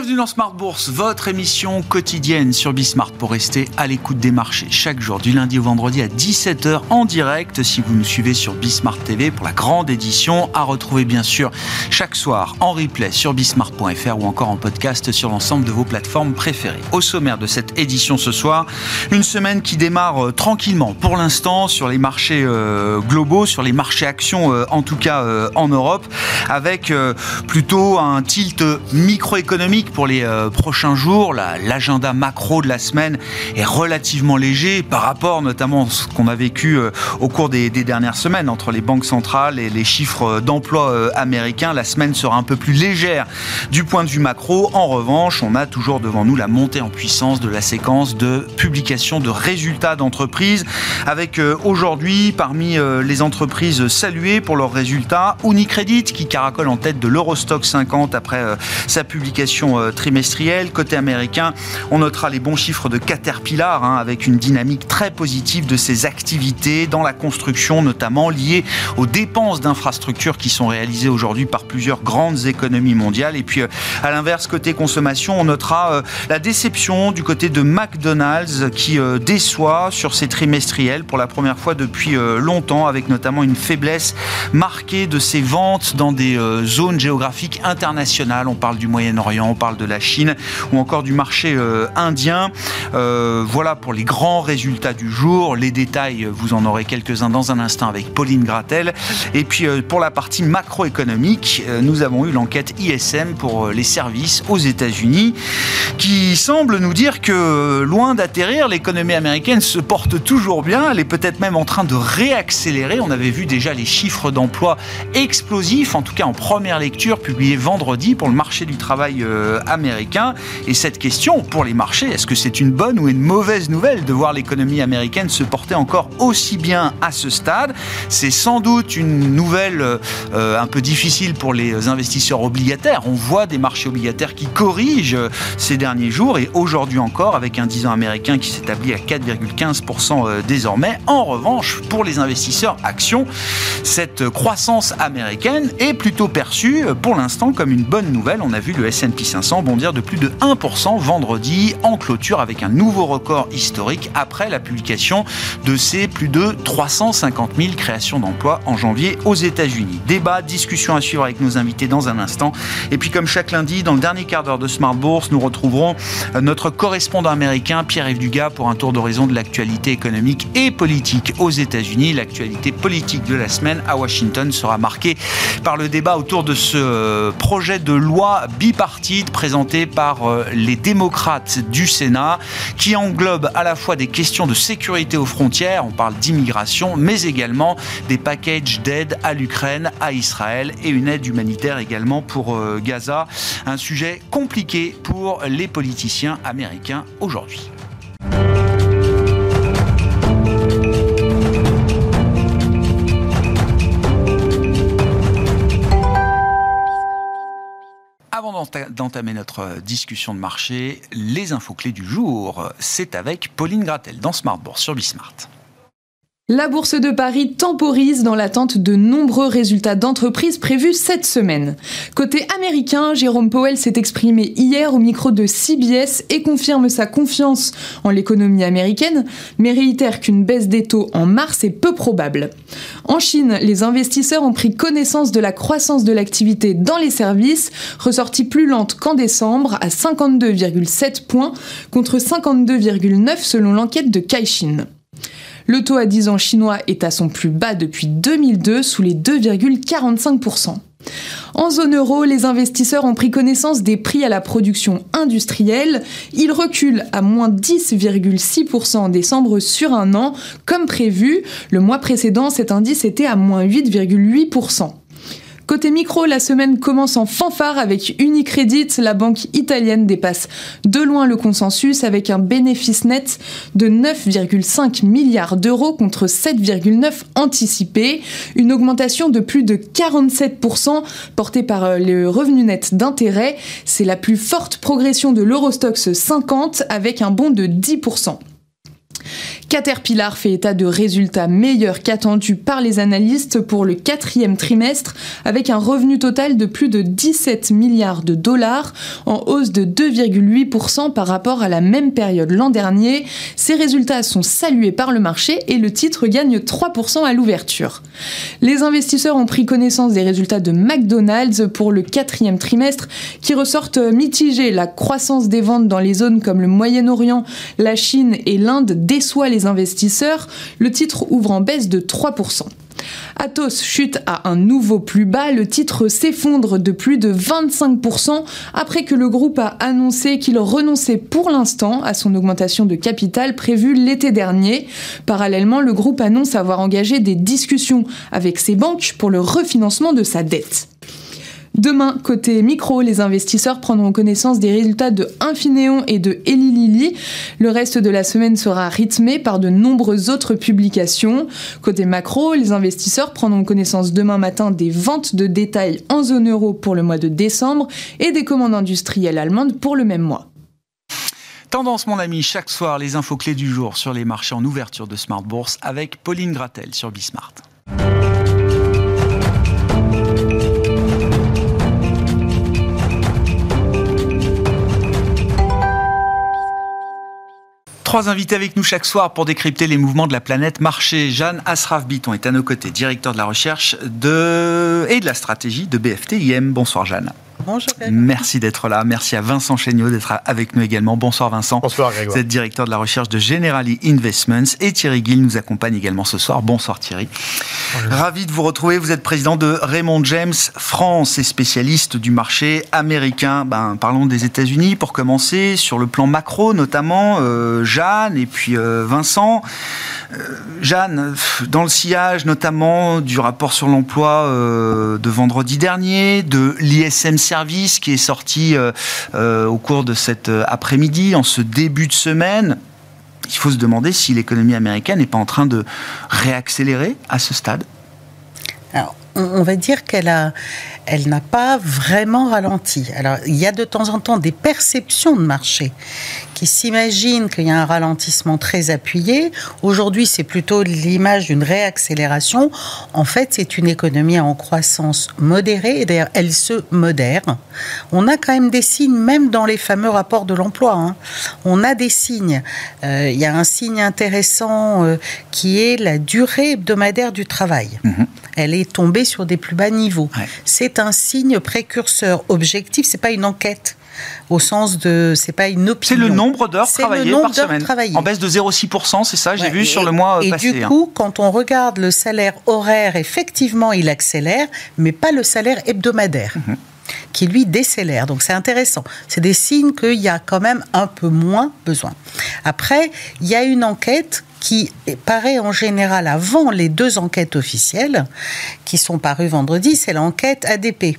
Bienvenue dans Smart Bourse, votre émission quotidienne sur Bismart pour rester à l'écoute des marchés chaque jour du lundi au vendredi à 17h en direct si vous nous suivez sur Bismart TV pour la grande édition à retrouver bien sûr chaque soir en replay sur bismart.fr ou encore en podcast sur l'ensemble de vos plateformes préférées. Au sommaire de cette édition ce soir, une semaine qui démarre euh, tranquillement pour l'instant sur les marchés euh, globaux, sur les marchés actions euh, en tout cas en Europe avec plutôt un tilt microéconomique pour les euh, prochains jours. L'agenda macro de la semaine est relativement léger par rapport notamment à ce qu'on a vécu euh, au cours des, dernières semaines entre les banques centrales et les chiffres euh, d'emploi américains. La semaine sera un peu plus légère du point de vue macro. En revanche, on a toujours devant nous la montée en puissance de la séquence de publication de résultats d'entreprises avec aujourd'hui parmi les entreprises saluées pour leurs résultats Unicredit qui caracole en tête de l'Eurostock 50 après sa publication euh, trimestrielle. Côté américain, on notera les bons chiffres de Caterpillar hein, avec une dynamique très positive de ses activités dans la construction, notamment liées aux dépenses d'infrastructures qui sont réalisées aujourd'hui par plusieurs grandes économies mondiales. Et puis, euh, à l'inverse, côté consommation, on notera euh, la déception du côté de McDonald's qui déçoit sur ses trimestriels pour la première fois depuis longtemps, avec notamment une faiblesse marquée de ses ventes dans des zones géographiques internationales. On parle du Moyen-Orient, parle de la Chine ou encore du marché euh, indien. Euh, voilà pour les grands résultats du jour. Les détails, vous en aurez quelques-uns dans un instant avec Pauline Gratel. Et puis euh, pour la partie macroéconomique, nous avons eu l'enquête ISM pour les services aux États-Unis qui semble nous dire que loin d'atterrir, l'économie américaine se porte toujours bien. Elle est peut-être même en train de réaccélérer. On avait vu déjà les chiffres d'emploi explosifs, en tout cas en première lecture, publiés vendredi pour le marché du travail euh, américain. Et cette question pour les marchés, est-ce que c'est une bonne ou une mauvaise nouvelle de voir l'économie américaine se porter encore aussi bien à ce stade? C'est sans doute une nouvelle euh, un peu difficile pour les investisseurs obligataires. On voit des marchés obligataires qui corrigent ces derniers jours et aujourd'hui encore avec un 10 ans américain qui s'établit à 4,15% euh, désormais. En revanche, pour les investisseurs actions, cette croissance américaine est plutôt perçue pour l'instant comme une bonne nouvelle. On a vu le S&P 500 bondir de plus de 1% vendredi en clôture avec un nouveau record historique après la publication de ces plus de 350 000 créations d'emplois en janvier aux États-Unis. Débat, discussion à suivre avec nos invités dans un instant. Et puis comme chaque lundi, dans le dernier quart d'heure de Smart Bourse, nous retrouverons euh, notre correspondant américain Pierre-Yves Dugas pour un tour d'horizon de l'actualité économique et politique aux États-Unis. L'actualité politique de la semaine à Washington sera marquée par le débat autour de ce euh, projet de loi bipartite présenté par euh, les démocrates du Sénat qui englobe à la fois des questions de sécurité aux frontières, on parle d'immigration, mais également des packages d'aide à l'Ukraine, à Israël et une aide humanitaire également pour euh, Gaza. Un sujet compliqué pour les politiciens américains aujourd'hui. D'entamer notre discussion de marché, les infos clés du jour, c'est avec Pauline Gratel dans Smart Bourse sur Bismart. La Bourse de Paris temporise dans l'attente de nombreux résultats d'entreprises prévus cette semaine. Côté américain, Jérôme Powell s'est exprimé hier au micro de CBS et confirme sa confiance en l'économie américaine, mais réitère qu'une baisse des taux en mars est peu probable. En Chine, les investisseurs ont pris connaissance de la croissance de l'activité dans les services, ressortie plus lente qu'en décembre à 52,7 points contre 52,9 selon l'enquête de Caixin. Le taux à 10 ans chinois est à son plus bas depuis 2002, sous les 2,45%. En zone euro, les investisseurs ont pris connaissance des prix à la production industrielle. Ils reculent à moins 10,6% en décembre sur un an, comme prévu. Le mois précédent, cet indice était à moins 8,8%. Côté micro, la semaine commence en fanfare avec Unicredit. La banque italienne dépasse de loin le consensus avec un bénéfice net de 9,5 milliards d'euros contre 7,9 anticipés. Une augmentation de plus de 47% portée par euh, le revenu net d'intérêt. C'est la plus forte progression de l'Eurostox 50 avec un bond de 10%. Caterpillar fait état de résultats meilleurs qu'attendus par les analystes pour le quatrième trimestre, avec un revenu total de plus de 17 milliards de dollars, en hausse de 2,8% par rapport à la même période l'an dernier. Ces résultats sont salués par le marché et le titre gagne 3% à l'ouverture. Les investisseurs ont pris connaissance des résultats de McDonald's pour le quatrième trimestre, qui ressortent mitigés. La croissance des ventes dans les zones comme le Moyen-Orient, la Chine et l'Inde déçoit les investisseurs, le titre ouvre en baisse de 3%. Atos chute à un nouveau plus bas, le titre s'effondre de plus de 25% après que le groupe a annoncé qu'il renonçait pour l'instant à son augmentation de capital prévue l'été dernier. Parallèlement, le groupe annonce avoir engagé des discussions avec ses banques pour le refinancement de sa dette. Demain, côté micro, les investisseurs prendront connaissance des résultats de Infineon et de Eli Lilly. Le reste de la semaine sera rythmé par de nombreuses autres publications. Côté macro, les investisseurs prendront connaissance demain matin des ventes de détail en zone euro pour le mois de décembre et des commandes industrielles allemandes pour le même mois. Tendance, mon ami, chaque soir, les infos clés du jour sur les marchés en ouverture de Smart Bourse avec Pauline Gratel sur Bismart. Trois invités avec nous chaque soir pour décrypter les mouvements de la planète marché. Jeanne Asraf-Biton est à nos côtés, directeur de la recherche et de la stratégie de BFT IM. Bonsoir Jeanne. Bonjour. Merci d'être là. Merci à Vincent Chéniaud d'être avec nous également. Bonsoir Vincent. Bonsoir Grégoire. Vous êtes directeur de la recherche de Generali Investments et Thierry Gill nous accompagne également ce soir. Bonsoir Thierry. Ravi de vous retrouver. Vous êtes président de Raymond James France et spécialiste du marché américain. Ben, parlons des États-Unis pour commencer sur le plan macro notamment. Euh, Jeanne et puis euh, Vincent. Euh, Jeanne, dans le sillage notamment du rapport sur l'emploi euh, de vendredi dernier, de l'ISM Service qui est sorti euh, au cours de cet après-midi, en ce début de semaine, il faut se demander si l'économie américaine n'est pas en train de réaccélérer à ce stade. Alors, on va dire qu'elle a, elle n'a pas vraiment ralenti. Alors, il y a de temps en temps des perceptions de marché qui s'imaginent qu'il y a un ralentissement très appuyé. Aujourd'hui, c'est plutôt l'image d'une réaccélération. En fait, c'est une économie en croissance modérée, et d'ailleurs, elle se modère. On a quand même des signes, même dans les fameux rapports de l'emploi. Hein. On a des signes. Euh, il y a un signe intéressant euh, qui est la durée hebdomadaire du travail. Mhm. Elle est tombée sur des plus bas niveaux. C'est un signe précurseur objectif, c'est pas une enquête au sens de c'est pas une opinion. C'est le nombre d'heures travaillées par semaine. En baisse de 0,6%, c'est ça, j'ai vu sur le mois et passé. Et du hein. coup, quand on regarde le salaire horaire, effectivement, il accélère, mais pas le salaire hebdomadaire. Mhm. qui lui décélère. Donc c'est intéressant. C'est des signes qu'il y a quand même un peu moins besoin. Après, il y a une enquête qui paraît en général avant les deux enquêtes officielles qui sont parues vendredi, c'est l'enquête ADP.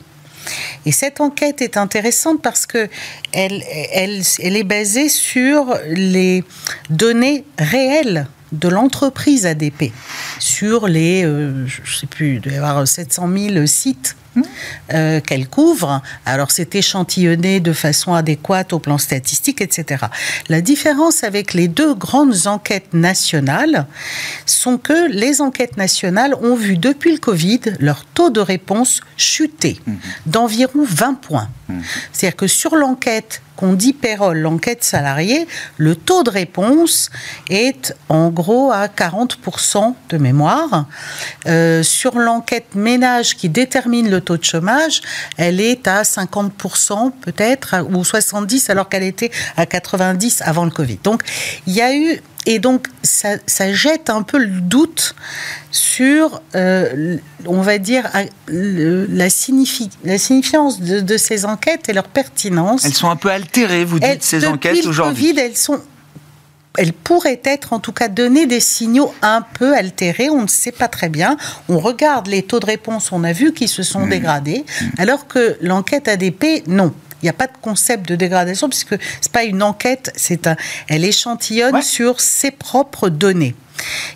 Et cette enquête est intéressante parce que elle, est basée sur les données réelles de l'entreprise ADP sur les, euh, je sais plus, il doit y avoir 700 000 sites euh, qu'elle couvre. Alors c'est échantillonné de façon adéquate au plan statistique, etc. La différence avec les deux grandes enquêtes nationales sont que les enquêtes nationales ont vu depuis le Covid leur taux de réponse chuter mmh. d'environ 20 points. Mmh. C'est-à-dire que sur l'enquête qu'on dit payroll, l'enquête salariée, le taux de réponse est en gros à 40% de mémoire. Euh, sur l'enquête ménage qui détermine le taux de chômage, elle est à 50% peut-être, ou 70% alors qu'elle était à 90% avant le Covid. Donc il y a eu et donc, ça, jette un peu le doute sur, euh, on va dire, la, la signifiance de, ces enquêtes et leur pertinence. Elles sont un peu altérées, vous dites, ces enquêtes aujourd'hui. Elles sont elles pourraient être, en tout cas, donner des signaux un peu altérés. On ne sait pas très bien. On regarde les taux de réponse, on a vu qu'ils se sont mmh. dégradés, alors que l'enquête ADP, non il n'y a pas de concept de dégradation puisque c'est pas une enquête, c'est un, elle échantillonne sur ses propres données.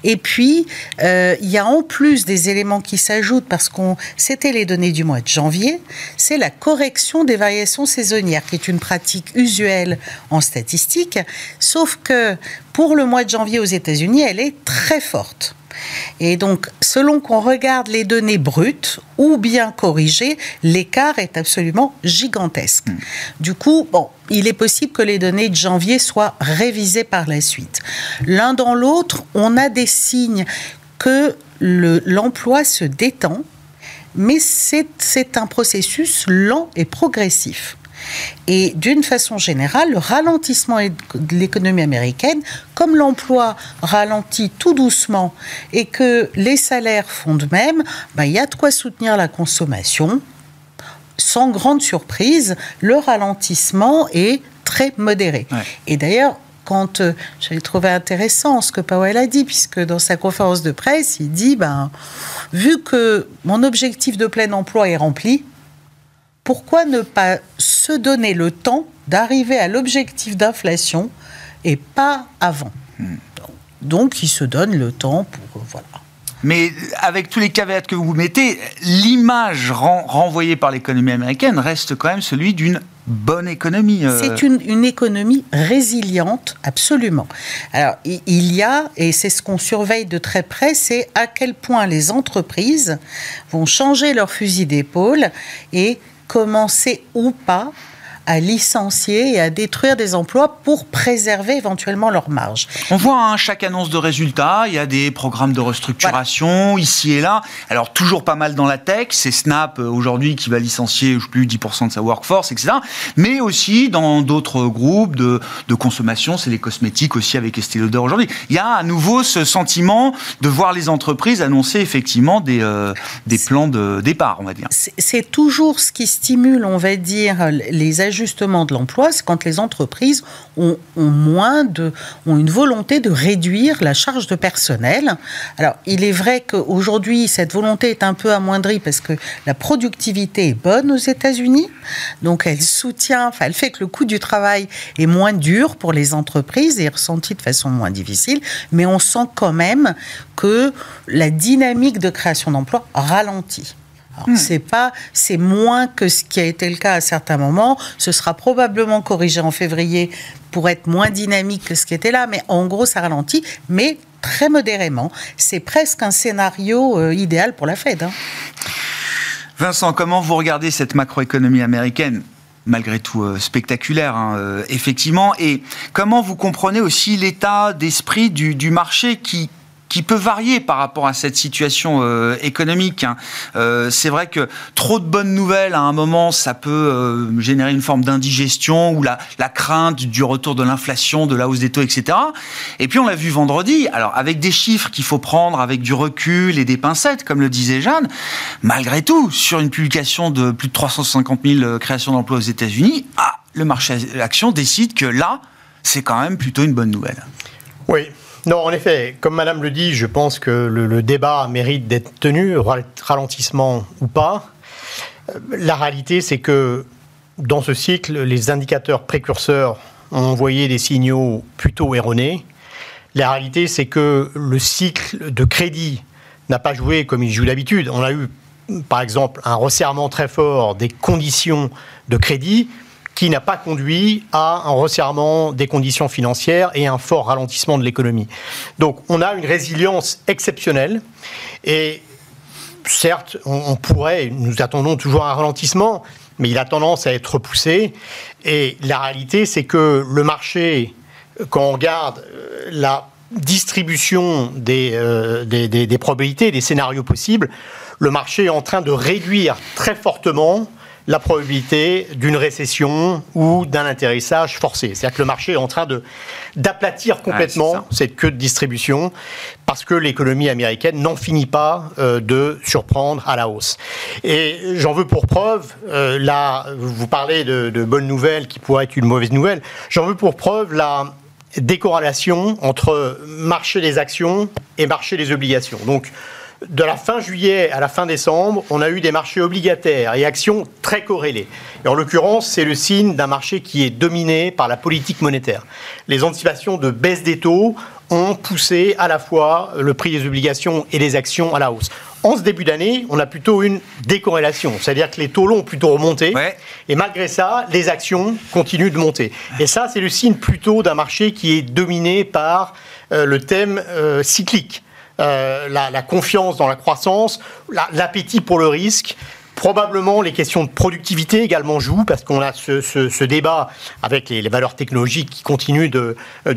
Et puis, euh, il y a en plus des éléments qui s'ajoutent parce qu'on c'était les données du mois de janvier, c'est la correction des variations saisonnières, qui est une pratique usuelle en statistique, sauf que pour le mois de janvier aux États-Unis, elle est très forte. Et donc, selon qu'on regarde les données brutes ou bien corrigées, l'écart est absolument gigantesque. Hmm. Du coup, bon, il est possible que les données de janvier soient révisées par la suite. L'un dans l'autre, on a des signes que l'emploi se détend, mais c'est un processus lent et progressif. Et d'une façon générale, le ralentissement de l'économie américaine, comme l'emploi ralentit tout doucement et que les salaires font de même, ben, il y a de quoi soutenir la consommation. Sans grande surprise, le ralentissement est très modéré. Et d'ailleurs, quand euh, j'avais trouvé intéressant ce que Powell a dit, puisque dans sa conférence de presse, il dit ben, vu que mon objectif de plein emploi est rempli, pourquoi ne pas se donner le temps d'arriver à l'objectif d'inflation et pas avant hmm. Donc, il se donne le temps pour... Euh, voilà. Mais avec tous les caveats que vous mettez, l'image renvoyée par l'économie américaine reste quand même celui d'une bonne économie. Euh. C'est une, une, économie résiliente, absolument. Alors, il y a, et c'est ce qu'on surveille de très près, c'est à quel point les entreprises vont changer leur fusil d'épaule et commencer ou pas à licencier et à détruire des emplois pour préserver éventuellement leur marge. On voit hein, chaque annonce de résultats, il y a des programmes de restructuration ici et là. Alors toujours pas mal dans la tech, c'est Snap euh, aujourd'hui qui va licencier je plus 10% de sa workforce, etc. Mais aussi dans d'autres groupes de, de consommation, c'est les cosmétiques aussi avec Estée Lauder aujourd'hui. Il y a à nouveau ce sentiment de voir les entreprises annoncer effectivement des, euh, des plans de départ, on va dire. C'est toujours ce qui stimule, on va dire, les agents justement de l'emploi, c'est quand les entreprises ont, moins de, ont une volonté de réduire la charge de personnel. Alors, il est vrai qu'aujourd'hui, cette volonté est un peu amoindrie parce que la productivité est bonne aux États-Unis. Donc, elle soutient, enfin, elle fait que le coût du travail est moins dur pour les entreprises et ressenti de façon moins difficile. Mais on sent quand même que la dynamique de création d'emplois ralentit. Hmm. C'est pas, c'est moins que ce qui a été le cas à certains moments. Ce sera probablement corrigé en février pour être moins dynamique que ce qui était là, mais en gros, ça ralentit, mais très modérément. C'est presque un scénario euh, idéal pour la Fed. Hein. Vincent, comment vous regardez cette macroéconomie américaine malgré tout euh, spectaculaire, hein, euh, effectivement. Et comment vous comprenez aussi l'état d'esprit du, marché qui, qui peut varier par rapport à cette situation euh, économique. Hein. Euh, c'est vrai que trop de bonnes nouvelles à un moment, ça peut euh, générer une forme d'indigestion ou la, crainte du retour de l'inflation, de la hausse des taux, etc. Et puis on l'a vu vendredi, alors avec des chiffres qu'il faut prendre avec du recul et des pincettes, comme le disait Jeanne, malgré tout, sur une publication de plus de 350 000 créations d'emplois aux États-Unis, ah, le marché action décide que là, c'est quand même plutôt une bonne nouvelle. Oui, non, en effet, comme Madame le dit, je pense que le, débat mérite d'être tenu, ralentissement ou pas. Euh, la réalité, c'est que dans ce cycle, les indicateurs précurseurs ont envoyé des signaux plutôt erronés. La réalité, c'est que le cycle de crédit n'a pas joué comme il joue d'habitude. On a eu, par exemple, un resserrement très fort des conditions de crédit qui n'a pas conduit à un resserrement des conditions financières et un fort ralentissement de l'économie. Donc on a une résilience exceptionnelle et certes, on, pourrait, nous attendons toujours un ralentissement, mais il a tendance à être repoussé. Et la réalité, c'est que le marché, quand on regarde euh, la distribution des, euh, des, des, probabilités, des scénarios possibles, le marché est en train de réduire très fortement la probabilité d'une récession ou d'un atterrissage forcé. C'est-à-dire que le marché est en train de d'aplatir complètement cette queue de distribution parce que l'économie américaine n'en finit pas euh, de surprendre à la hausse. Et j'en veux pour preuve, euh, là, vous parlez de, de bonnes nouvelles qui pourraient être une mauvaise nouvelle, j'en veux pour preuve la décorrélation entre marché des actions et marché des obligations. Donc, de la fin juillet à la fin décembre, on a eu des marchés obligataires et actions très corrélés. Et en l'occurrence, c'est le signe d'un marché qui est dominé par la politique monétaire. Les anticipations de baisse des taux ont poussé à la fois le prix des obligations et des actions à la hausse. En ce début d'année, on a plutôt une décorrélation, c'est-à-dire que les taux longs ont plutôt remonté, et malgré ça, les actions continuent de monter. Et ça, c'est le signe plutôt d'un marché qui est dominé par euh, le thème euh, cyclique. Euh, la, confiance dans la croissance, l'appétit pour le risque, Probablement, les questions de productivité également jouent, parce qu'on a ce, débat avec les, valeurs technologiques qui continuent de,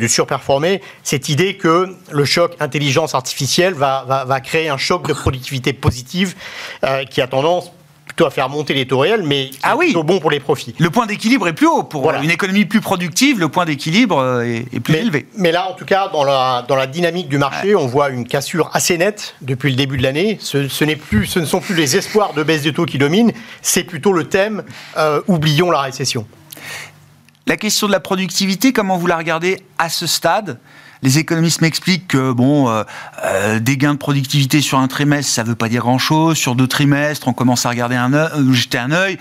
surperformer. Cette idée que le choc intelligence artificielle va, créer un choc de productivité positive euh, qui a tendance à faire monter les taux réels, mais ah oui. plutôt bon pour les profits. Le point d'équilibre est plus haut. Pour une économie plus productive, le point d'équilibre euh, est, plus élevé. Mais là, en tout cas, dans la, dans la dynamique du marché, on voit une cassure assez nette depuis le début de l'année. Ce, ce, plus, ce ne sont plus les espoirs de baisse des taux qui dominent, c'est plutôt le thème euh, oublions la récession. La question de la productivité, comment vous la regardez à ce stade? Les économistes m'expliquent que bon, euh, euh, des gains de productivité sur un trimestre, ça ne veut pas dire grand-chose. Sur deux trimestres, on commence à regarder un œil, jeter un œil.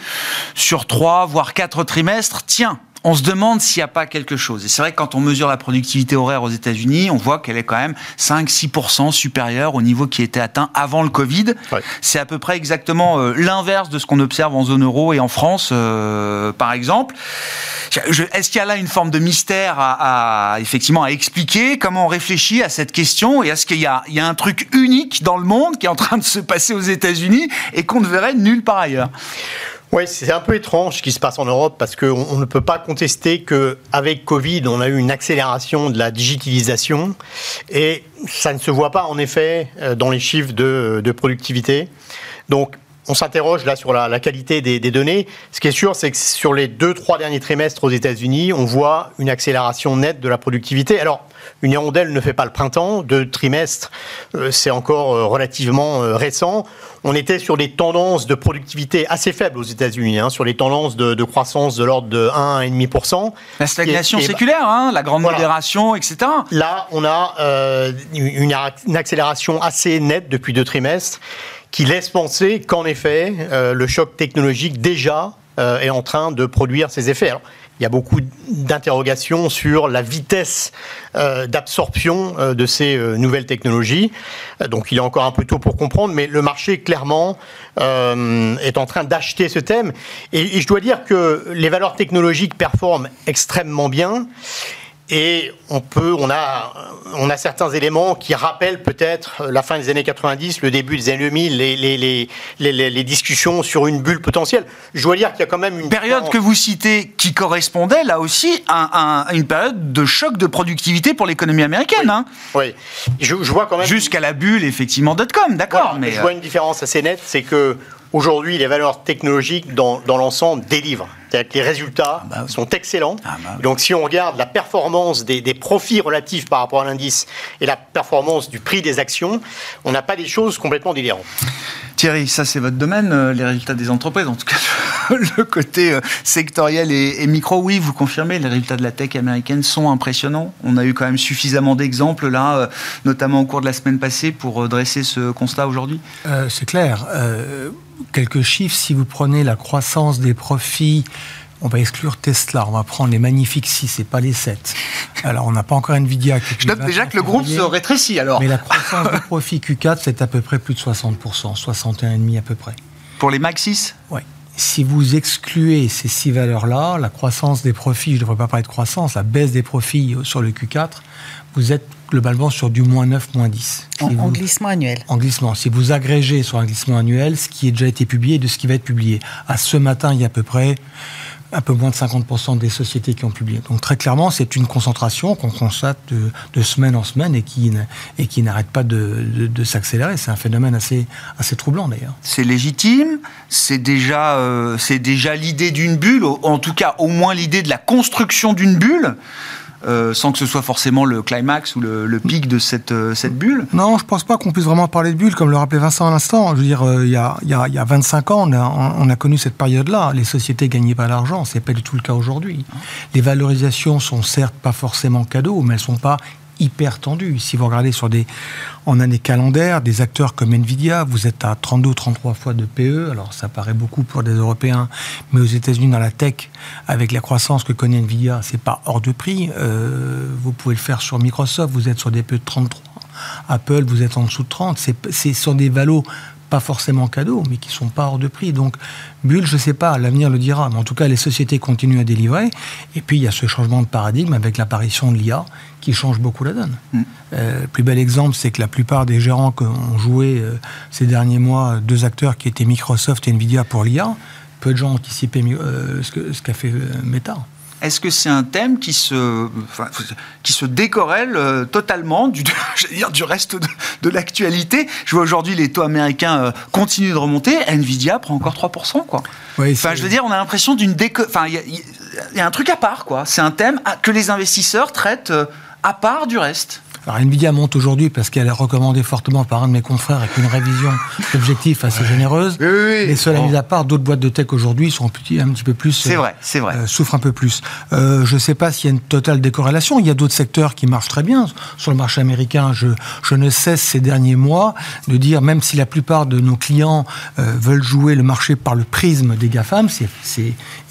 Sur trois, voire quatre trimestres, tiens, on se demande s'il n'y a pas quelque chose. Et c'est vrai que quand on mesure la productivité horaire aux États-Unis, on voit qu'elle est quand même 5-6% supérieure au niveau qui était atteint avant le Covid. C'est à peu près exactement euh, l'inverse de ce qu'on observe en zone euro et en France, euh, par exemple. Est-ce qu'il y a là une forme de mystère à, effectivement à expliquer? Comment on réfléchit à cette question? Et est-ce qu'il y, y a un truc unique dans le monde qui est en train de se passer aux États-Unis et qu'on ne verrait nulle part ailleurs? Oui, c'est un peu étrange ce qui se passe en Europe parce qu'on on ne peut pas contester qu'avec Covid, on a eu une accélération de la digitalisation et ça ne se voit pas en effet euh, dans les chiffres de, de productivité. Donc, on s'interroge là sur la, qualité des, données. Ce qui est sûr, c'est que sur les deux, trois derniers trimestres aux États-Unis, on voit une accélération nette de la productivité. Alors, une hirondelle ne fait pas le printemps. Deux trimestres, euh, c'est encore euh, relativement euh, récent. On était sur des tendances de productivité assez faibles aux États-Unis, hein, sur les tendances de, croissance de l'ordre de 1 à 1,5%. La stagnation séculaire, hein, la grande modération, etc. Là, on a une, une accélération assez nette depuis deux trimestres qui laisse penser qu'en effet, euh, le choc technologique déjà euh, est en train de produire ses effets. Il y a beaucoup d'interrogations sur la vitesse euh, d'absorption de ces nouvelles technologies. donc il est encore un peu tôt pour comprendre, mais le marché clairement est en train d'acheter ce thème. et, je dois dire que les valeurs technologiques performent extrêmement bien. Et on peut, on a, on a certains éléments qui rappellent peut-être la fin des années 90, le début des années 2000, les, les, les, les, discussions sur une bulle potentielle. Je dois dire qu'il y a quand même une période que vous citez qui correspondait là aussi à, une période de choc de productivité pour l'économie américaine. Oui, hein. oui. Je, je, vois quand même jusqu'à la bulle effectivement dotcom, d'accord. mais je vois euh, une différence assez nette, c'est que Aujourd'hui, les valeurs technologiques dans, dans l'ensemble délivrent. C'est-à-dire que les résultats ah bah sont excellents. Ah bah Donc, si on regarde la performance des, des, profits relatifs par rapport à l'indice et la performance du prix des actions, on n'a pas des choses complètement délirantes. Thierry, ça c'est votre domaine, euh, les résultats des entreprises, en tout cas le côté euh, sectoriel et, micro. Oui, vous confirmez, les résultats de la tech américaine sont impressionnants. On a eu quand même suffisamment d'exemples là, euh, notamment au cours de la semaine passée, pour dresser ce constat aujourd'hui. c'est clair quelques chiffres. Si vous prenez la croissance des profits, on va exclure Tesla, on va prendre les magnifiques 6 et pas les 7. Alors, on n'a pas encore Nvidia. Qui Je note déjà que le groupe se rétrécit alors. Mais la croissance des profits Q4, c'est à peu près plus de 60%, 61,5% à peu près. Pour les Max 6 Oui. Si vous excluez ces six valeurs-là, la croissance des profits, je ne devrais pas parler de croissance, la baisse des profits sur le Q4, vous êtes globalement sur du moins 9, moins 10. en, glissement annuel. En glissement. Si vous agrégez sur un glissement annuel ce qui a déjà été publié et de ce qui va être publié. À ce matin, il y a à peu près un peu moins de 50% des sociétés qui ont publié. Donc très clairement, c'est une concentration qu'on constate de, semaine en semaine et qui, et qui n'arrête pas de, s'accélérer. C'est un phénomène assez, assez troublant d'ailleurs. C'est légitime, c'est déjà, euh, c'est déjà l'idée d'une bulle, en tout cas au moins l'idée de la construction d'une bulle. Euh, sans que ce soit forcément le climax ou le, pic de cette, euh, cette bulle Non, je ne pense pas qu'on puisse vraiment parler de bulle, comme le rappelait Vincent à l'instant. Je veux dire, euh, il y, a, y, a, y, a, 25 ans, on a, connu cette période-là. Les sociétés gagnaient pas d'argent, ce n'est pas du tout le cas aujourd'hui. Les valorisations sont certes pas forcément cadeaux, mais elles sont pas hyper tendu. Si vous regardez sur des, en année calendaire, des acteurs comme Nvidia, vous êtes à 32 ou 33 fois de PE. Alors ça paraît beaucoup pour des Européens, mais aux États-Unis, dans la tech, avec la croissance que connaît Nvidia, c'est pas hors de prix. Euh, vous pouvez le faire sur Microsoft, vous êtes sur des PE de 33. Apple, vous êtes en dessous de 30. C'est sur des valos pas forcément cadeaux, mais qui sont pas hors de prix. Donc, Bulle, je sais pas, l'avenir le dira. Mais en tout cas, les sociétés continuent à délivrer. Et puis, il y a ce changement de paradigme avec l'apparition de l'IA qui change beaucoup la donne. Mm. Euh, le plus bel exemple, c'est que la plupart des gérants qui ont joué euh, ces derniers mois, deux acteurs qui étaient Microsoft et Nvidia pour l'IA, peu de gens anticipaient euh, ce qu'a fait Meta. Est-ce que c'est un thème qui se, qui se décorrèle euh, totalement du, dire, du reste de, l'actualité? Je vois aujourd'hui les taux américains euh, continuent de remonter. Nvidia prend encore 3%. Quoi. enfin, je veux dire, on a l'impression d'une déco... Enfin, il y, a un truc à part. quoi. C'est un thème que les investisseurs traitent euh, à part du reste. Alors Nvidia monte aujourd'hui parce qu'elle est recommandée fortement par un de mes confrères avec une révision d'objectifs assez généreuse. Oui, oui, Mais cela mis à part, d'autres boîtes de tech aujourd'hui sont un petit, un petit peu plus. C'est vrai, c'est vrai. Euh, souffrent un peu plus. Euh, je ne sais pas s'il y a une totale décorrélation. Il y a d'autres secteurs qui marchent très bien. Sur le marché américain, je, je ne cesse ces derniers mois de dire, même si la plupart de nos clients euh, veulent jouer le marché par le prisme des GAFAM, c'est,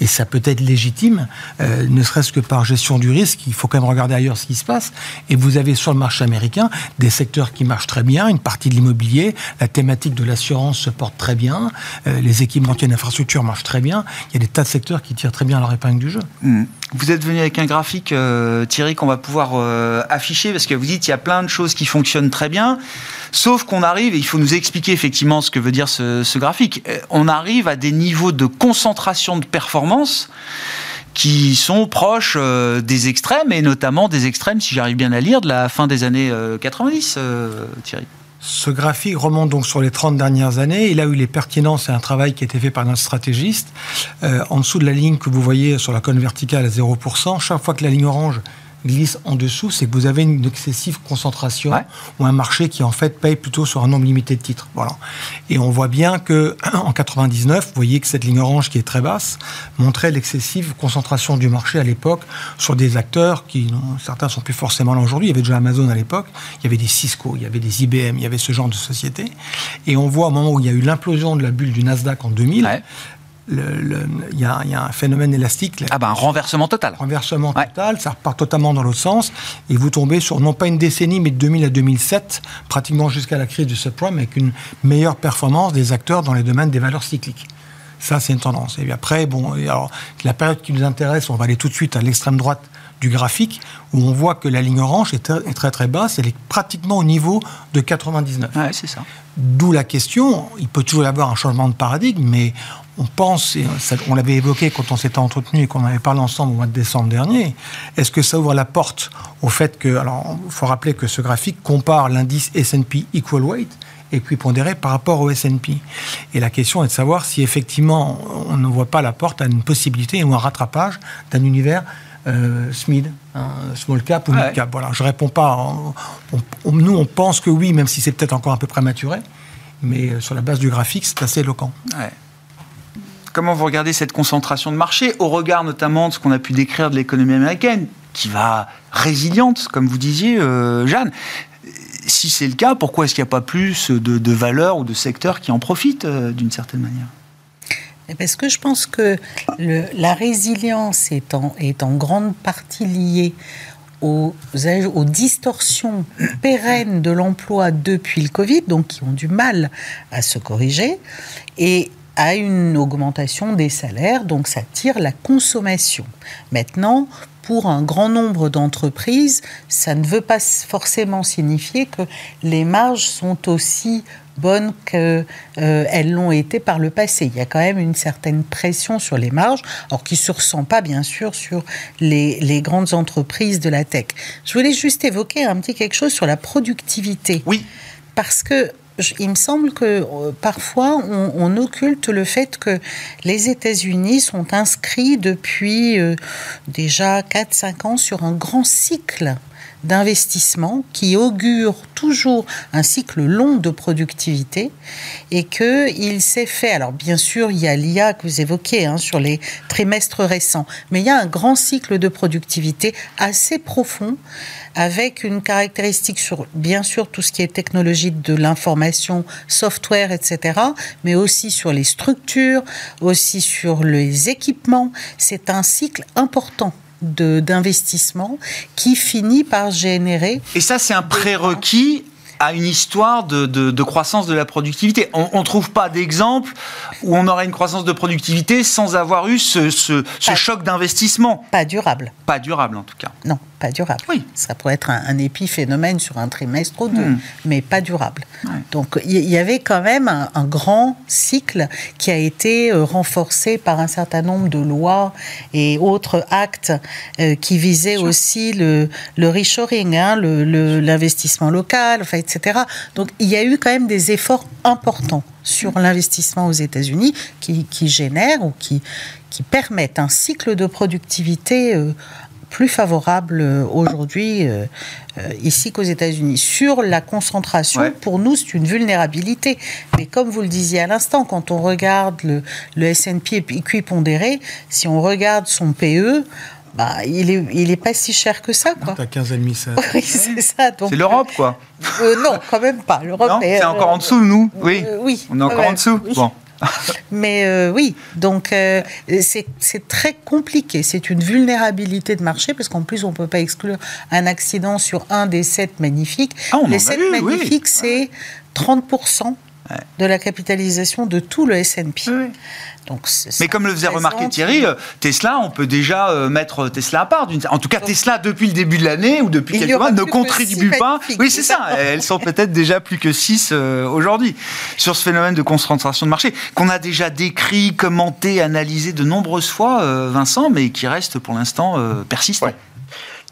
et ça peut être légitime, ne serait-ce que par gestion du risque, il faut quand même regarder ailleurs ce qui se passe. Et vous avez sur le marché marché américain, des secteurs qui marchent très bien, une partie de l'immobilier, la thématique de l'assurance se porte très bien, euh, les équipementiers d'infrastructure marchent très bien. Il y a des tas de secteurs qui tirent très bien leur épingle du jeu. Hmm. Vous êtes venu avec un graphique, euh, Thierry, qu'on va pouvoir euh, afficher, parce que vous dites qu'il y a plein de choses qui fonctionnent très bien, sauf qu'on arrive, et il faut nous expliquer effectivement ce que veut dire ce, ce graphique, on arrive à des niveaux de concentration de performance qui sont proches euh, des extrêmes, et notamment des extrêmes, si j'arrive bien à lire, de la fin des années 90, euh, euh, Thierry. Ce graphique remonte donc sur les 30 dernières années. Et là où il est pertinent, c'est un travail qui a été fait par notre stratégiste. en dessous de la ligne que vous voyez sur la cône verticale à 0%, chaque fois que la ligne orange glisse en dessous, c'est que vous avez une excessive concentration ou un marché qui en fait paye plutôt sur un nombre limité de titres. Voilà. Et on voit bien que en 99, vous voyez que cette ligne orange qui est très basse montrait l'excessive concentration du marché à l'époque sur des acteurs qui certains sont plus forcément là aujourd'hui. Il y avait déjà Amazon à l'époque, il y avait des Cisco, il y avait des IBM, il y avait ce genre de sociétés. Et on voit au moment où il y a eu l'implosion de la bulle du Nasdaq en 2000 il y, a un phénomène élastique. Ah ben un renversement total. Renversement total, ça repart totalement dans l'autre sens, et vous tombez sur non pas une décennie, mais de 2000 à 2007, pratiquement jusqu'à la crise du subprime, avec une meilleure performance des acteurs dans les domaines des valeurs cycliques. Ça, c'est une tendance. Et puis après, bon, alors, la période qui nous intéresse, on va aller tout de suite à l'extrême droite du graphique, où on voit que la ligne orange est très très, très basse, elle est pratiquement au niveau de 99. Ouais, c'est ça. D'où la question, il peut toujours y avoir un changement de paradigme, mais on pense, et on l'avait évoqué quand on s'était entretenu et qu'on avait parlé ensemble au mois de décembre dernier, est-ce que ça ouvre la porte au fait que, alors il faut rappeler que ce graphique compare l'indice S&P Equal Weight, et puis pondéré par rapport au S&P. Et la question est de savoir si effectivement on ne voit pas la porte à une possibilité ou un rattrapage d'un univers euh, SMID, un small cap ou mid cap. Voilà, je réponds pas. nous, on pense que oui, même si c'est peut-être encore un peu prématuré, mais euh, sur la base du graphique, c'est assez éloquent. Comment vous regardez cette concentration de marché au regard notamment de ce qu'on a pu décrire de l'économie américaine, qui va résiliente, comme vous disiez, euh, Jeanne. Si c'est le cas, pourquoi est-ce qu'il n'y a pas plus de, valeurs ou de secteurs qui en profitent d'une certaine manière? Parce que je pense que la résilience est en, est en grande partie liée aux, aux, distorsions pérennes de l'emploi depuis le Covid, donc qui ont du mal à se corriger, et à une augmentation des salaires, donc ça tire la consommation. Maintenant, pour un grand nombre d'entreprises, ça ne veut pas forcément signifier que les marges sont aussi bonnes qu'elles euh, l'ont été par le passé. Il y a quand même une certaine pression sur les marges, alors qui ne se ressent pas bien sûr sur les, les, grandes entreprises de la tech. Je voulais juste évoquer un petit quelque chose sur la productivité. Oui. Parce que il me semble que euh, parfois on, occulte le fait que les États-Unis sont inscrits depuis euh, déjà 4-5 ans sur un grand cycle d'investissement qui augure toujours un cycle long de productivité et qu'il s'est fait, alors bien sûr il y a l'IA que vous évoquez hein, sur les trimestres récents, mais il y a un grand cycle de productivité assez profond avec une caractéristique sur, bien sûr, tout ce qui est technologie de l'information, software, etc., mais aussi sur les structures, aussi sur les équipements. C'est un cycle important d'investissement qui finit par générer. Et ça, c'est un prérequis à une histoire de, croissance de la productivité. On ne trouve pas d'exemple où on aurait une croissance de productivité sans avoir eu ce, ce choc d'investissement. Pas durable. Pas durable en tout cas. Non pas durable. Oui. Ça pourrait être un, épiphénomène sur un trimestre ou deux, hmm. mais pas durable. Donc il y, avait quand même un, grand cycle qui a été euh, renforcé par un certain nombre de lois et autres actes euh, qui visaient aussi le, le reshoring, hein, l'investissement local, enfin, etc. Donc il y a eu quand même des efforts importants sur l'investissement aux États-Unis qui, qui, génèrent ou qui, qui permettent un cycle de productivité euh, plus favorable euh, aujourd'hui euh, ici qu'aux États-Unis. Sur la concentration, pour nous, c'est une vulnérabilité. Mais comme vous le disiez à l'instant, quand on regarde le, le S&P équipondéré, si on regarde son PE, bah, il est, il est pas si cher que ça, quoi. T'as 15,5 ça. Oui, c'est ça. C'est l'Europe, quoi. non, quand même pas. L'Europe, c'est encore en dessous, nous. Oui. oui. On est encore en dessous. Bon. Mais euh, oui, donc euh, c'est très compliqué. C'est une vulnérabilité de marché parce qu'en plus, on ne peut pas exclure un accident sur un des sept magnifiques. Ah, Les sept magnifiques, c'est 30% de la capitalisation de tout le S&P. Mais comme le faisait remarquer Thierry, euh, Tesla, on peut déjà euh, mettre Tesla à part. En tout cas, Tesla, depuis le début de l'année ou depuis quelques mois, ne contribue pas. Oui, c'est ça. Elles sont peut-être déjà plus que 6 euh, aujourd'hui. Sur ce phénomène de concentration de marché, qu'on a déjà décrit, commenté, analysé de nombreuses fois, Vincent, mais qui reste pour l'instant persistant.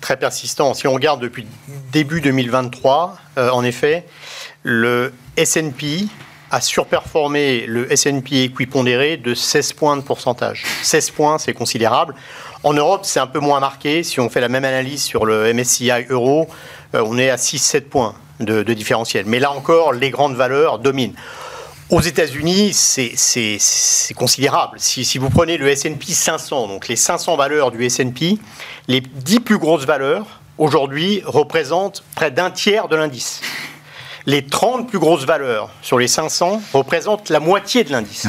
Très persistant. Si on regarde depuis début 2023, en effet, le S&P a surperformé le S&P équipondéré de 16 points de pourcentage. 16 points, c'est considérable. En Europe, c'est un peu moins marqué. Si on fait la même analyse sur le MSCI euro, euh, on est à 6-7 points de, différentiel. Mais là encore, les grandes valeurs dominent. Aux États-Unis, c'est considérable. Si, si, vous prenez le S&P 500, donc les 500 valeurs du S&P, les 10 plus grosses valeurs aujourd'hui représentent près d'un tiers de l'indice les 30 plus grosses valeurs sur les 500 représentent la moitié de l'indice.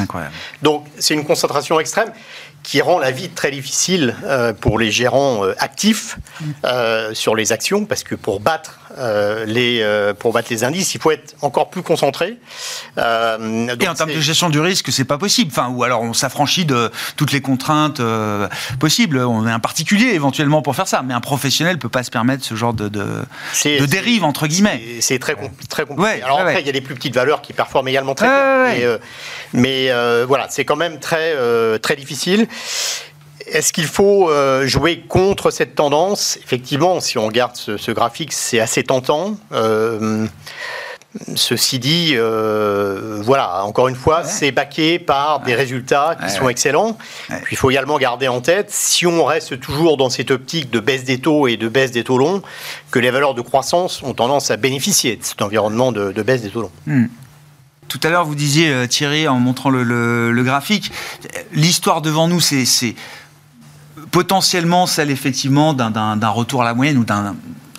Donc c'est une concentration extrême qui rend la vie très difficile euh, pour les gérants euh, actifs euh, sur les actions, parce que pour battre, les, pour battre les indices, il faut être encore plus concentré. Et en termes de gestion du risque, c'est pas possible. Enfin, ou alors on s'affranchit de toutes les contraintes possibles. On est un particulier éventuellement pour faire ça, mais un professionnel peut pas se permettre ce genre de, de, de dérive entre guillemets. C'est très, très compliqué. alors après, il y a des plus petites valeurs qui performent également très bien, mais, mais voilà, c'est quand même très, très difficile. Est-ce qu'il faut euh, jouer contre cette tendance? Effectivement, si on regarde ce, graphique, c'est assez tentant. Euh, ceci dit, euh, voilà, encore une fois, c'est baqué par des résultats qui sont excellents. Puis il faut également garder en tête, si on reste toujours dans cette optique de baisse des taux et de baisse des taux longs, que les valeurs de croissance ont tendance à bénéficier de cet environnement de, baisse des taux longs. Hmm. Tout à l'heure, vous disiez, Thierry, en montrant le, graphique, l'histoire devant nous, c'est potentiellement celle effectivement d'un retour à la moyenne ou d'un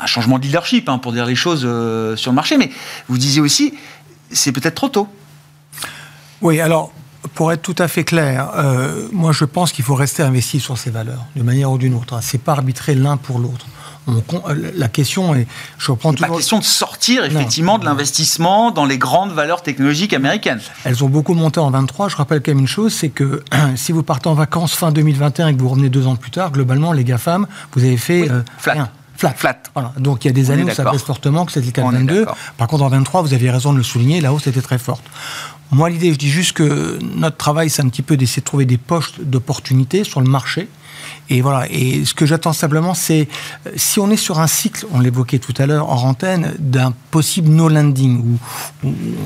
changement de leadership, hein, pour dire les choses euh, sur le marché. Mais vous disiez aussi, c'est peut-être trop tôt. Oui, alors pour être tout à fait clair, euh, moi je pense qu'il faut rester investi sur ces valeurs, d'une manière ou d'une autre. C'est pas arbitrer l'un pour l'autre. Euh, la question est, je reprends toujours... pas question de sortir effectivement de l'investissement dans les grandes valeurs technologiques américaines. Elles ont beaucoup monté en 23. Je rappelle quand même une chose, c'est que si vous partez en vacances fin 2021 et que vous revenez deux ans plus tard, globalement les GAFAM, vous avez fait euh, flat. Flat. Flat. Donc il y a des années où ça baisse fortement, que c'était le cas en 22. Par contre en 23, vous aviez raison de le souligner, la hausse était très forte. Moi l'idée, je dis juste que notre travail, c'est un petit peu d'essayer de trouver des poches d'opportunités sur le marché Et voilà. Et ce que j'attends simplement, c'est euh, si on est sur un cycle, on l'évoquait tout à l'heure en antenne, d'un possible no landing où,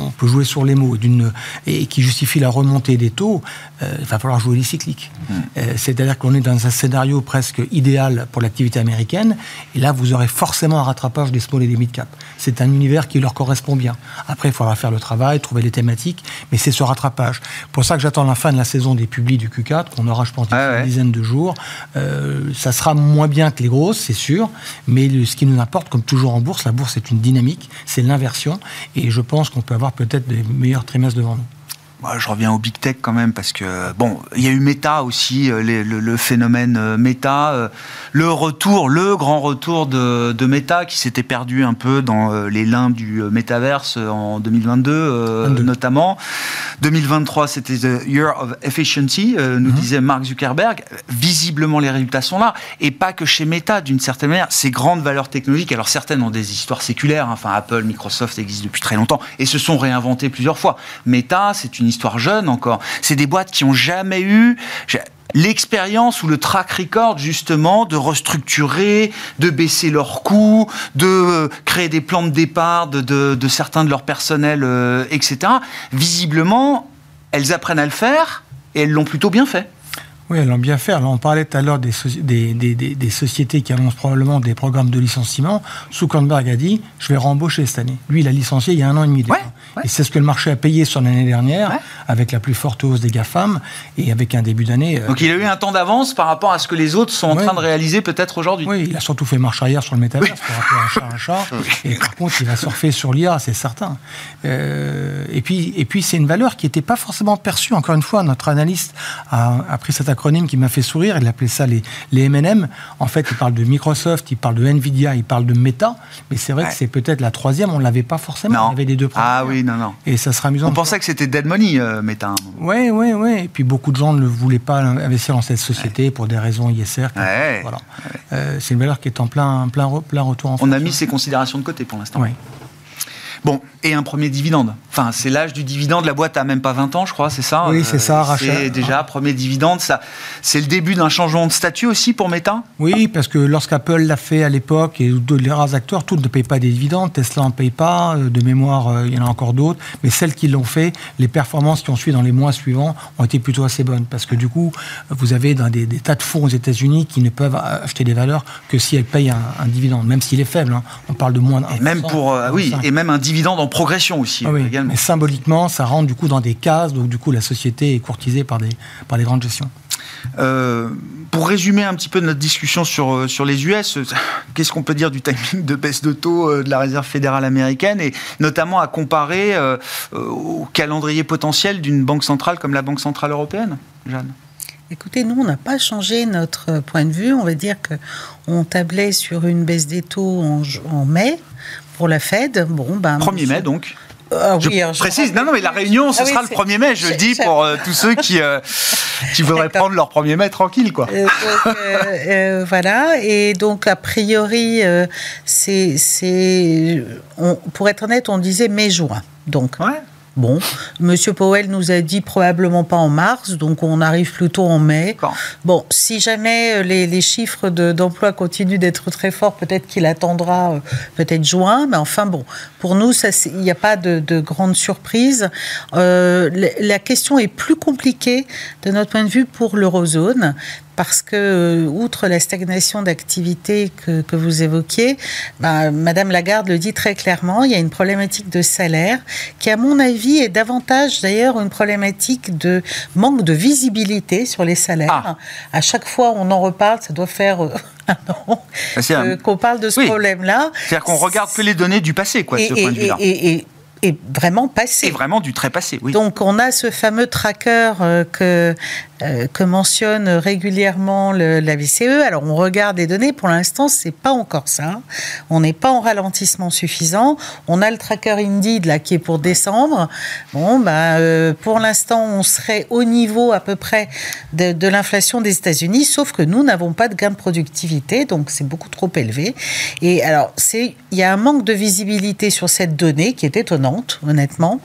on peut jouer sur les mots d'une et qui justifie la remontée des taux, euh, il va falloir jouer les cycliques. Mmh. Euh, c'est-à-dire qu'on est dans un scénario presque idéal pour l'activité américaine. Et là, vous aurez forcément un rattrapage des small et des mid cap. C'est un univers qui leur correspond bien. Après, il faudra faire le travail, trouver les thématiques, mais c'est ce rattrapage. Pour ça que j'attends la fin de la saison des publis du Q4 qu'on aura, je pense, une dizaine de jours. Euh, ça sera moins bien que les grosses, c'est sûr, mais ce qui nous importe, comme toujours en bourse, la bourse est une dynamique, c'est l'inversion, et je pense qu'on peut avoir peut-être des meilleurs trimestres devant nous je reviens au big tech quand même parce que bon, il y a eu Meta aussi, euh, le, phénomène euh, Meta, euh, le retour, le grand retour de, de Meta qui s'était perdu un peu dans les limbes du métaverse en 2022 notamment. 2023, c'était the year of efficiency, nous mhm. disait Mark Zuckerberg. Visiblement, les résultats sont là et pas que chez Meta d'une certaine manière. Ces grandes valeurs technologiques, alors certaines ont des histoires séculaires. Hein. Enfin, Apple, Microsoft existent depuis très longtemps et se sont réinventées plusieurs fois. Meta, c'est une histoire jeune encore. C'est des boîtes qui ont jamais eu l'expérience ou le track record justement de restructurer, de baisser leurs coûts, de euh, créer des plans de départ de, certains de leurs personnels, euh, etc. Visiblement, elles apprennent à le faire et elles l'ont plutôt bien fait. Oui, elles l'ont bien fait. Alors, on parlait tout à l'heure des, des, sociétés qui annoncent probablement des programmes de licenciement. Zuckerberg a dit Je vais rembaucher cette année. Lui, il a licencié il y a un an et demi. Et c'est ce que le marché a payé sur l'année dernière, avec la plus forte hausse des GAFAM et avec un début d'année. Euh, Donc il a eu un temps d'avance par rapport à ce que les autres sont en train de réaliser peut-être aujourd'hui. Oui, il a surtout fait marche arrière sur le métaverse pour rappeler un chat un chat. Et par contre, il va surfer sur l'IA, c'est certain. Euh, et puis, et puis c'est une valeur qui n'était pas forcément perçue. Encore une fois, notre analyste a, a pris cet acronyme qui m'a fait sourire. Il appelait ça les, les M&M. En fait, il parle de Microsoft, il parle de Nvidia, il parle de Meta. Mais c'est vrai que c'est peut-être la troisième. On ne l'avait pas forcément. On avait les deux Ah oui, non, non. Et ça sera amusant. On pensait que c'était dead money, euh, Meta. Oui, oui, oui. Et puis beaucoup de gens ne voulaient pas investir dans cette société pour des raisons ISR. Voilà. Euh, c'est une valeur qui est en plein, plein, plein retour en France. On a mis ces considérations de côté pour l'instant. Oui. Bon, et un premier dividende. Enfin, c'est l'âge du dividende. La boîte a même pas 20 ans, je crois, c'est ça Oui, c'est ça, rachat. C'est déjà premier dividende. Ça, c'est le début d'un changement de statut aussi pour Meta? Oui, parce que lorsqu'Apple l'a fait à l'époque, et les rares acteurs, tous ne payent pas des dividendes. Tesla n'en paye pas. Euh, de mémoire, euh, il y en a encore d'autres. Mais celles qui l'ont fait, les performances qui ont suivi dans les mois suivants ont été plutôt assez bonnes. Parce que du coup, vous avez dans des, tas de fonds aux États-Unis qui ne peuvent acheter des valeurs que si elles payent un, dividende, même s'il est faible. Hein. On parle de moins d'un. Et même pour, euh, oui, et même un dividende en progression aussi. Ah également. Mais symboliquement, ça rentre du coup dans des cases, donc du coup la société est courtisée par des, par des grandes gestions. Euh, pour résumer un petit peu notre discussion sur, euh, sur les US, euh, qu'est-ce qu'on peut dire du timing de baisse de taux de la Réserve fédérale américaine et notamment à comparer au calendrier potentiel d'une banque centrale comme la Banque centrale européenne, Jeanne? Écoutez, nous, on n'a pas changé notre point de vue. On va dire qu'on tablait sur une baisse des taux en, en mai pour la Fed. Bon, ben, 1er mai, donc ah je précise, non, non, mais la réunion, ce ah sera le 1er mai, je le dis pour euh, tous ceux qui, euh, qui voudraient prendre leur 1er mai tranquille, quoi. Euh, voilà, et donc, a priori, c'est, pour être honnête, on disait mai-juin. Donc, ouais. Bon, Monsieur Powell nous a dit probablement pas en mars, donc on arrive plutôt en mai. Bon, si jamais euh, les, chiffres d'emploi continuent d'être très forts, peut-être qu'il attendra euh, peut-être juin, mais enfin bon, pour nous, il n'y a pas de, de grande surprise. Euh, la question est plus compliquée de notre point de vue pour l'eurozone, parce que, euh, outre la stagnation d'activité que, vous évoquiez, bah, Madame Lagarde le dit très clairement, il y a une problématique de salaire qui, à mon avis, est davantage d'ailleurs une problématique de manque de visibilité sur les salaires. Ah. À chaque fois, on en reparle, ça doit faire... Euh, un an bah, qu'on parle de ce problème-là. C'est-à-dire qu'on regarde que les données du passé, quoi, de ce point de vue-là est vraiment passé. Et vraiment du très passé, oui. Donc on a ce fameux tracker euh, que, euh, que mentionne régulièrement la BCE. Alors on regarde les données, pour l'instant c'est pas encore ça. On n'est pas en ralentissement suffisant. On a le tracker Indeed là qui est pour décembre. Bon, bah, euh, pour l'instant on serait au niveau à peu près de, l'inflation des États-Unis, sauf que nous n'avons pas de gain de productivité, donc c'est beaucoup trop élevé. Et alors il y a un manque de visibilité sur cette donnée qui est étonnant honnêtement.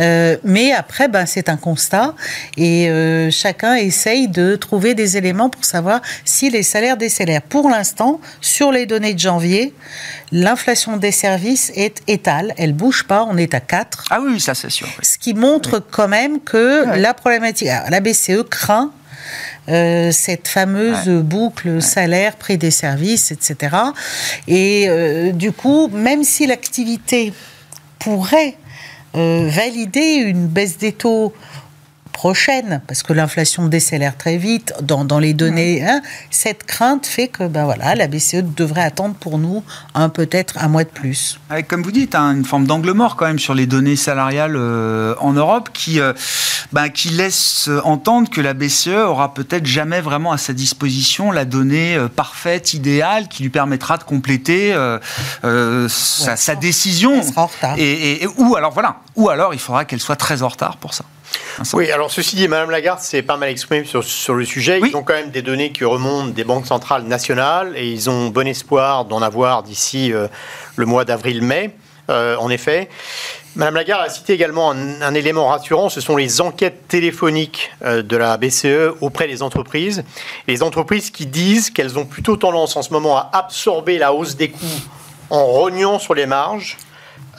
Euh, mais après, ben, c'est un constat et chacun chacun essaye de trouver des éléments pour savoir si les salaires décélèrent. Pour l'instant, sur les données de janvier, l'inflation des services est étale, elle bouge pas, on est à 4. Ah oui, ça c'est sûr. Ce qui montre quand même que la problématique, la BCE craint euh, cette fameuse boucle salaire, prix des services, etc. Et euh, du coup, même si l'activité pourrait euh, valider une baisse des taux prochaine, parce que l'inflation décélère très vite dans, dans les données, hein, cette crainte fait que ben voilà, la BCE devrait attendre pour nous un peut-être un mois de plus. Avec, comme vous dites, hein, une forme d'angle mort quand même sur les données salariales euh, en Europe qui, euh, ben, qui laisse entendre que la BCE aura peut-être jamais vraiment à sa disposition la donnée euh, parfaite, idéale, qui lui permettra de compléter sa, sa, décision. Elle sera en retard. Et, et, ou alors voilà, ou alors il faudra qu'elle soit très en retard pour ça. Oui, alors ceci dit, Madame Lagarde s'est pas mal exprimée sur, sur le sujet. Oui. Ils ont quand même des données qui remontent des banques centrales nationales et ils ont bon espoir d'en avoir d'ici euh, le mois d'avril-mai. Euh, en effet, Madame Lagarde a cité également un, un, élément rassurant, ce sont les enquêtes téléphoniques euh, de la BCE auprès des entreprises. Les entreprises qui disent qu'elles ont plutôt tendance en ce moment à absorber la hausse des coûts en rognant sur les marges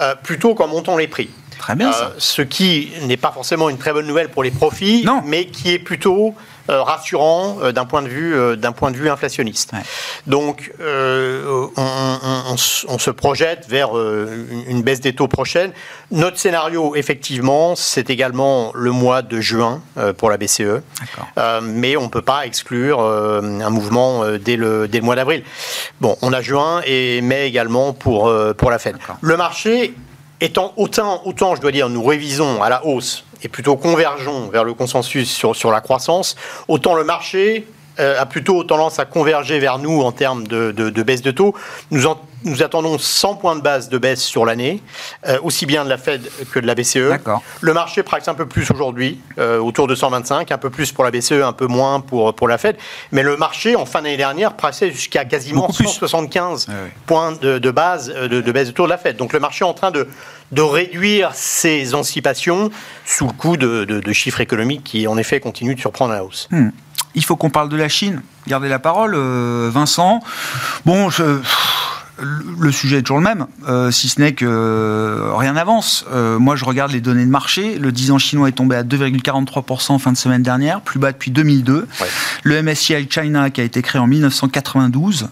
euh, plutôt qu'en montant les prix. Très bien, ça. Euh, ce qui n'est pas forcément une très bonne nouvelle pour les profits, Non. mais qui est plutôt euh, rassurant euh, d'un point de vue d'un point de vue inflationniste. Ouais. Donc, euh, on, se projette vers une baisse des taux prochaine. Notre scénario, effectivement, c'est également le mois de juin pour la BCE. Euh, mais on ne peut pas exclure un mouvement dès, le, dès le mois d'avril. Bon, on a juin et mai également pour, pour la Fed. Le marché étant autant, autant, je dois dire, nous révisons à la hausse et plutôt convergeons vers le consensus sur, sur la croissance, autant le marché euh, a plutôt tendance à converger vers nous en termes de, baisse de taux. Nous, nous attendons 100 points de base de baisse sur l'année, euh, aussi bien de la Fed que de la BCE. Le marché praxe un peu plus aujourd'hui, euh, autour de 125, un peu plus pour la BCE, un peu moins pour, pour la Fed. Mais le marché, en fin d'année dernière, praxait jusqu'à quasiment Beaucoup plus. 175 Ouais, ouais. points de, de base euh, de, de baisse taux de la Fed. Donc le marché est en train de, de réduire ses anticipations sous le coup de, de- chiffres économiques qui, en effet, continuent de surprendre la hausse. Hmm. Il faut qu'on parle de la Chine. Gardez la parole, euh, Vincent. Bon, je- le sujet est toujours le même, euh, si ce n'est que euh, rien n'avance. Euh, moi, je regarde les données de marché. Le 10 ans chinois est tombé à 2,43% en fin de semaine dernière, plus bas depuis 2002. Ouais. Le MSCI China, qui a été créé en 1992,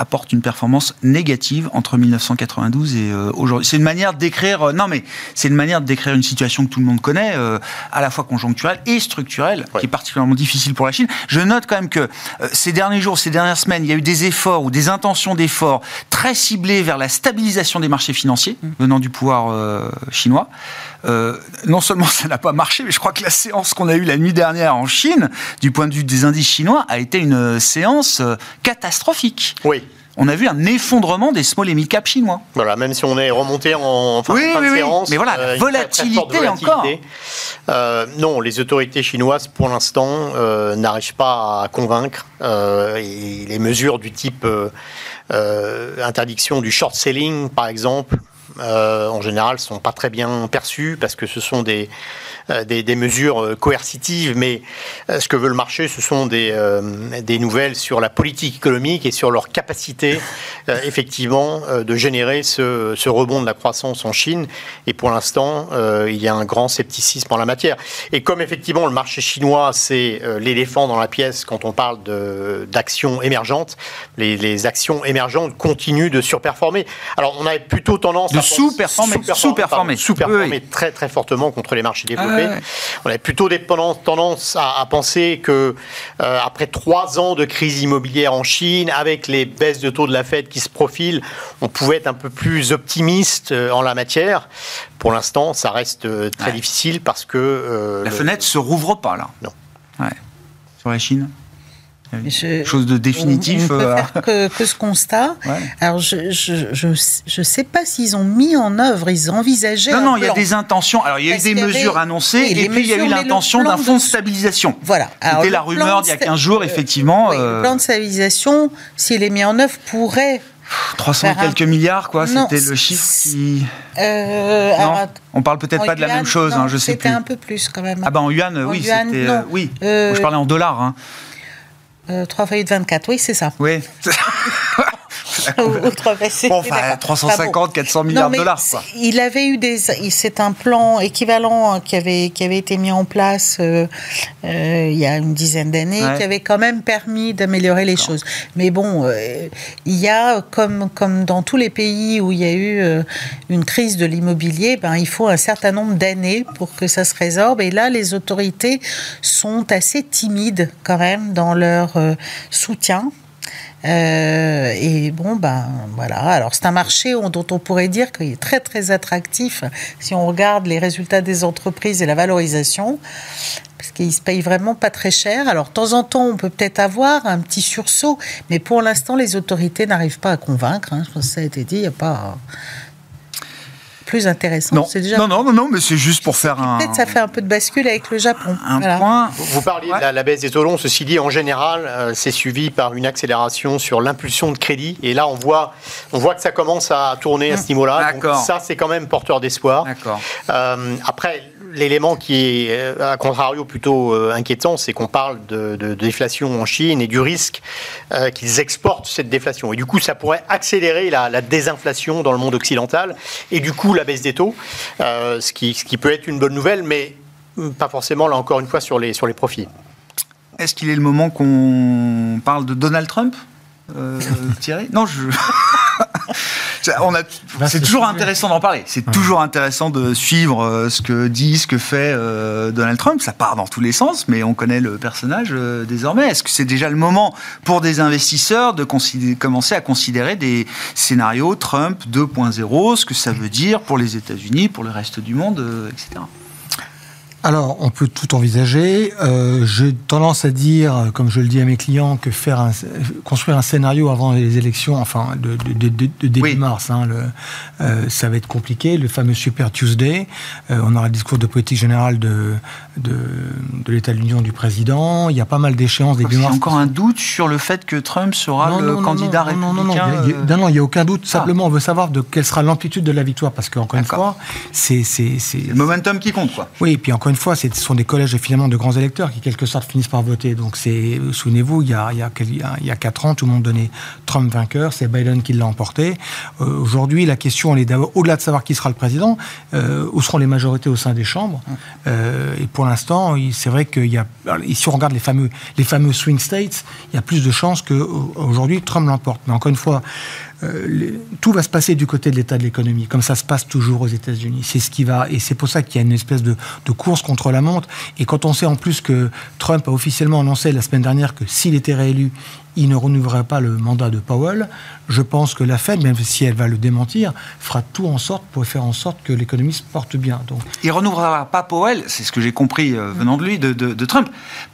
apporte une performance négative entre 1992 et euh, aujourd'hui. C'est une manière de décrire, euh, non mais c'est une manière de décrire une situation que tout le monde connaît, euh, à la fois conjoncturelle et structurelle, Ouais. qui est particulièrement difficile pour la Chine. Je note quand même que euh, ces derniers jours, ces dernières semaines, il y a eu des efforts ou des intentions d'efforts très ciblés vers la stabilisation des marchés financiers venant du pouvoir euh, chinois. Euh, non seulement ça n'a pas marché, mais je crois que la séance qu'on a eue la nuit dernière en Chine, du point de vue des indices chinois, a été une séance catastrophique. Oui. On a vu un effondrement des small et mid cap chinois. Voilà, même si on est remonté en fin, Oui, fin oui, de oui. séance. Mais voilà, forte volatilité encore. Euh, non, les autorités chinoises, pour l'instant, euh, n'arrivent pas à convaincre. Euh, et les mesures du type euh, euh, interdiction du short selling, par exemple, euh, en général, sont pas très bien perçues parce que ce sont des, euh, des, des mesures euh, coercitives. Mais euh, ce que veut le marché, ce sont des, euh, des nouvelles sur la politique économique et sur leur capacité, euh, effectivement, euh, de générer ce, ce rebond de la croissance en Chine. Et pour l'instant, euh, il y a un grand scepticisme en la matière. Et comme effectivement le marché chinois, c'est euh, l'éléphant dans la pièce quand on parle d'actions émergentes, les, les actions émergentes continuent de surperformer. Alors on avait plutôt tendance De à sous-performer, sous-performer. sous-performer très très fortement contre les marchés développés. Ouais. On avait plutôt des tendances, tendance à, à penser que euh, après trois ans de crise immobilière en Chine, avec les baisses de taux de la Fed qui se profilent, on pouvait être un peu plus optimiste euh, en la matière. Pour l'instant, ça reste euh, très Ouais. difficile parce que euh, La le- fenêtre se rouvre pas là. Non. Ouais. Sur la Chine. Je- Chose de définitif. On, on peut euh, faire que, que ce constat. Ouais. Alors, je je, je, je sais pas s'ils ont mis en œuvre, ils envisageaient. Non, non, il y a des intentions. Alors, il y a eu des avait- mesures annoncées oui, et puis il y a eu le l'intention d'un fonds de stabilisation. Voilà. C'était le la rumeur d'il y a sta- 15 jours, euh, effectivement. oui, euh, Le plan de stabilisation, s'il est mis en œuvre, pourrait 300 et quelques milliards, quoi. C'était le chiffre qui. Euh, non, on parle peut-être pas de la même chose, hein, je sais plus. C'était un peu plus quand même. Ah ben en yuan, oui, c'était. Euh, oui. je parlais en dollars. Hein. 3 feuilles de 24, oui, c'est ça. Oui. bon, enfin, 350, 400 milliards de dollars. Il avait eu des. C'est un plan équivalent hein, qui avait, qui avait été mis en place euh, euh, il y a une dizaine d'années, qui avait quand même permis d'améliorer les choses. Mais bon, euh, il y a, comme, comme dans tous les pays où il y a eu une crise de l'immobilier, ben, il faut un certain nombre d'années pour que ça se résorbe. Et là, les autorités sont assez timides quand même dans leur soutien euh, et bon, ben voilà. Alors c'est un marché dont on pourrait dire qu'il est très très attractif si on regarde les résultats des entreprises et la valorisation, parce qu'il se paye vraiment pas très cher. Alors de temps en temps, on peut peut-être avoir un petit sursaut, mais pour l'instant, les autorités n'arrivent pas à convaincre. Hein. Je pense que ça a été dit. Il n'y a pas plus intéressant. Non, déjà... non, non, non, mais c'est juste pour faire un. Peut-être ça fait un peu de bascule avec le Japon. Un point. Vous parliez de la, baisse des taux longs. Ceci dit, en général, euh, c'est suivi par une accélération sur l'impulsion de crédit. Et là, on voit, on voit que ça commence à tourner à ce niveau-là. Donc ça, c'est quand même porteur d'espoir. D'accord. Euh, après, l'élément qui est, euh, à contrario, plutôt euh, inquiétant, c'est qu'on parle de, déflation en Chine et du risque euh, qu'ils exportent cette déflation. Et du coup, ça pourrait accélérer la, désinflation dans le monde occidental et du coup la baisse des taux, ce, qui, peut être une bonne nouvelle, mais pas forcément, là encore une fois, sur les, sur les profits. Est-ce qu'il est le moment qu'on parle de Donald Trump? Non, je. c'est toujours intéressant d'en parler. C'est toujours intéressant de suivre euh, ce que dit, ce que fait euh, Donald Trump. Ça part dans tous les sens, mais on connaît le personnage euh, désormais. Est-ce que c'est déjà le moment pour des investisseurs de commencer à considérer des scénarios Trump 2.0, ce que ça veut dire pour les États-Unis, pour le reste du monde, etc. Alors, on peut tout envisager. Euh, J'ai tendance à dire, comme je le dis à mes clients, que faire un, construire un scénario avant les élections, enfin de, de, de, de début mars, hein, le, euh, ça va être compliqué. Le fameux Super Tuesday, euh, on aura le discours de politique générale de, de, l'État de l'Union du président. Il y a pas mal d'échéances début mars. Il y a encore un doute sur le fait que Trump sera le candidat républicain. Non, non, non, non, non, il n'y a aucun doute. Simplement, on veut savoir de quelle sera l'amplitude de la victoire, parce qu'encore une fois, c'est le momentum qui compte, quoi. Oui, et puis encore une fois, ce sont des collèges finalement de grands électeurs qui, quelque sorte, finissent par voter. Donc, souvenez-vous, il y a, il y a, il y a quatre ans, tout le monde donnait Trump vainqueur, c'est Biden qui l'a emporté. Euh, aujourd'hui, la question, elle est au-delà de savoir qui sera le président, euh, où seront les majorités au sein des chambres. Euh, et pour l'instant, c'est vrai qu'il y a, si on regarde les fameux, les fameux swing states, il y a plus de chances qu'aujourd'hui Trump l'emporte. Mais encore une fois, euh, tout va se passer du côté de l'état de l'économie, comme ça se passe toujours aux États-Unis. C'est ce qui va, et c'est pour ça qu'il y a une espèce de, course contre la montre. Et quand on sait en plus que Trump a officiellement annoncé la semaine dernière que s'il était réélu, il ne renouvellerait pas le mandat de Powell, je pense que la Fed, même si elle va le démentir, fera tout en sorte pour faire en sorte que l'économie se porte bien. Donc, il renouvellera pas Powell, c'est ce que j'ai compris euh, venant de lui, de, de Trump,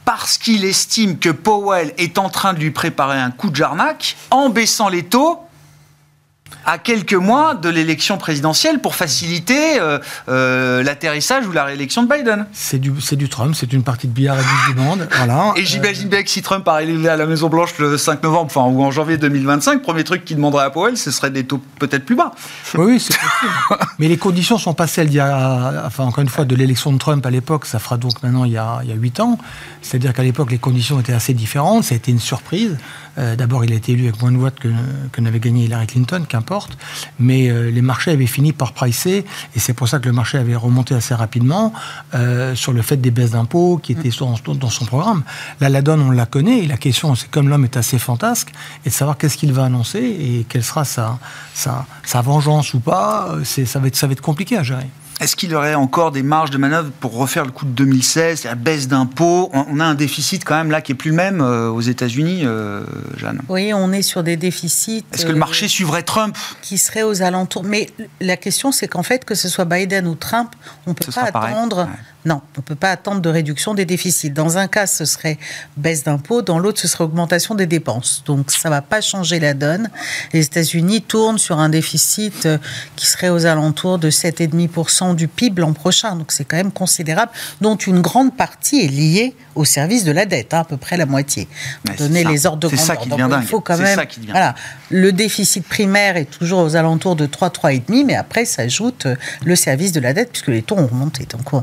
parce qu'il estime que Powell est en train de lui préparer un coup de jarnac en baissant les taux à quelques mois de l'élection présidentielle pour faciliter euh, euh, l'atterrissage ou la réélection de Biden. C'est du, du Trump, c'est une partie de billard et du monde. Voilà. Et j'imagine bien que si Trump arrivait à la Maison-Blanche le 5 novembre, enfin, ou en janvier 2025, premier truc qu'il demanderait à Powell, ce serait des taux peut-être plus bas. Oui, c'est possible. Mais les conditions sont pas celles d'il y a, enfin, encore une fois, de l'élection de Trump à l'époque, ça fera donc maintenant il y a, il y a 8 ans. C'est-à-dire qu'à l'époque, les conditions étaient assez différentes, ça a été une surprise. Euh, d'abord, il a été élu avec moins de voix que, que n'avait gagné Hillary Clinton, qu'importe. Mais euh, les marchés avaient fini par pricer, et c'est pour ça que le marché avait remonté assez rapidement euh, sur le fait des baisses d'impôts qui étaient dans, dans, son programme. Là, la donne, on la connaît, et la question, c'est comme l'homme est assez fantasque, et de savoir qu'est-ce qu'il va annoncer et quelle sera sa, sa, sa vengeance ou pas, ça va, être, ça va être compliqué à gérer. Est-ce qu'il y aurait encore des marges de manœuvre pour refaire le coup de 2016, la baisse d'impôts? On a un déficit quand même là qui est plus le même euh, aux États-Unis, euh, Jeanne. Oui, on est sur des déficits. Est-ce que le marché euh, suivrait Trump? Qui serait aux alentours? Mais la question, c'est qu'en fait, que ce soit Biden ou Trump, on ne peut pas attendre Non, on ne peut pas attendre de réduction des déficits. Dans un cas, ce serait baisse d'impôts, dans l'autre, ce serait augmentation des dépenses. Donc ça ne va pas changer la donne. Les États-Unis tournent sur un déficit euh, qui serait aux alentours de 7,5% du PIB l'an prochain. Donc c'est quand même considérable, dont une grande partie est liée au service de la dette, hein, à peu près la moitié. Donner les ordres de grandeur. C'est ça qui devient dingue. Il faut quand même. Voilà, le déficit primaire est toujours aux alentours de 3, 3,5, mais après s'ajoute euh, le service de la dette puisque les taux ont remonté. Donc,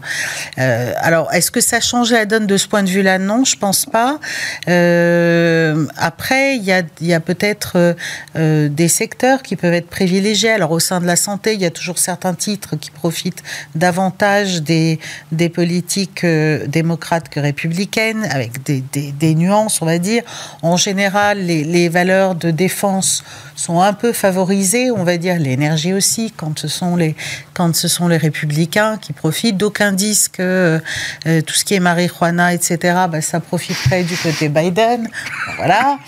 euh, alors, est-ce que ça change la donne de ce point de vue-là? Non, je pense pas. Euh, après, il y a, peut-être des secteurs qui peuvent être privilégiés. Alors, au sein de la santé, il y a toujours certains titres qui profitent davantage des, politiques démocrates que républicaines, avec des, nuances, on va dire. En général, les, valeurs de défense sont un peu favorisées, on va dire l'énergie aussi, quand ce sont les, quand ce sont les républicains qui profitent. D'aucuns disent que euh, tout ce qui est marijuana, etc., bah, ça profiterait du côté Biden. Voilà.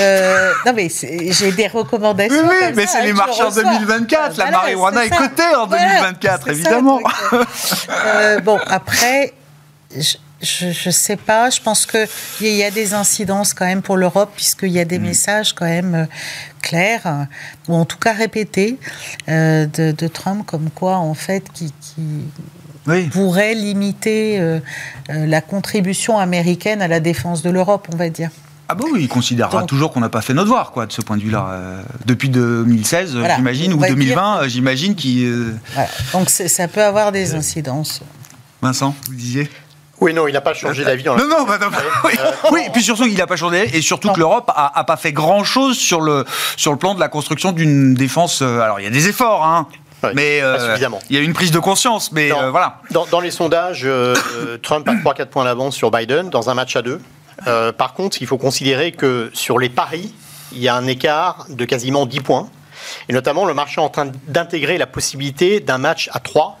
Euh, non, mais j'ai des recommandations. Oui, oui mais c'est les marchés en 2024. La marijuana est, cotée en 2024, évidemment. Euh, bon, après. Je ne sais pas. Je pense qu'il y a des incidences quand même pour l'Europe, puisqu'il y a des mm. messages quand même clairs, ou en tout cas répétés, euh, de, Trump, comme quoi, en fait, qui, pourrait limiter euh, la contribution américaine à la défense de l'Europe, on va dire. Ah bon, oui, il considérera toujours qu'on n'a pas fait notre devoir, quoi, de ce point de vue-là. depuis 2016, j'imagine, ou 2020, j'imagine qu'il... Donc ça peut avoir des incidences. Vincent, vous disiez? Oui, non, il n'a pas changé d'avis. Non, non, bah, oui, euh, oui, et puis surtout, il n'a pas changé d'avis, et surtout que l'Europe n'a pas fait grand-chose sur le, sur le plan de la construction d'une défense. Euh, alors, il y a des efforts, hein. Mais euh, il y a une prise de conscience, mais voilà. Dans, les sondages, Trump a 3-4 points d'avance sur Biden dans un match à deux. par contre, il faut considérer que sur les paris, il y a un écart de quasiment 10 points. Et notamment, le marché est en train d'intégrer la possibilité d'un match à 3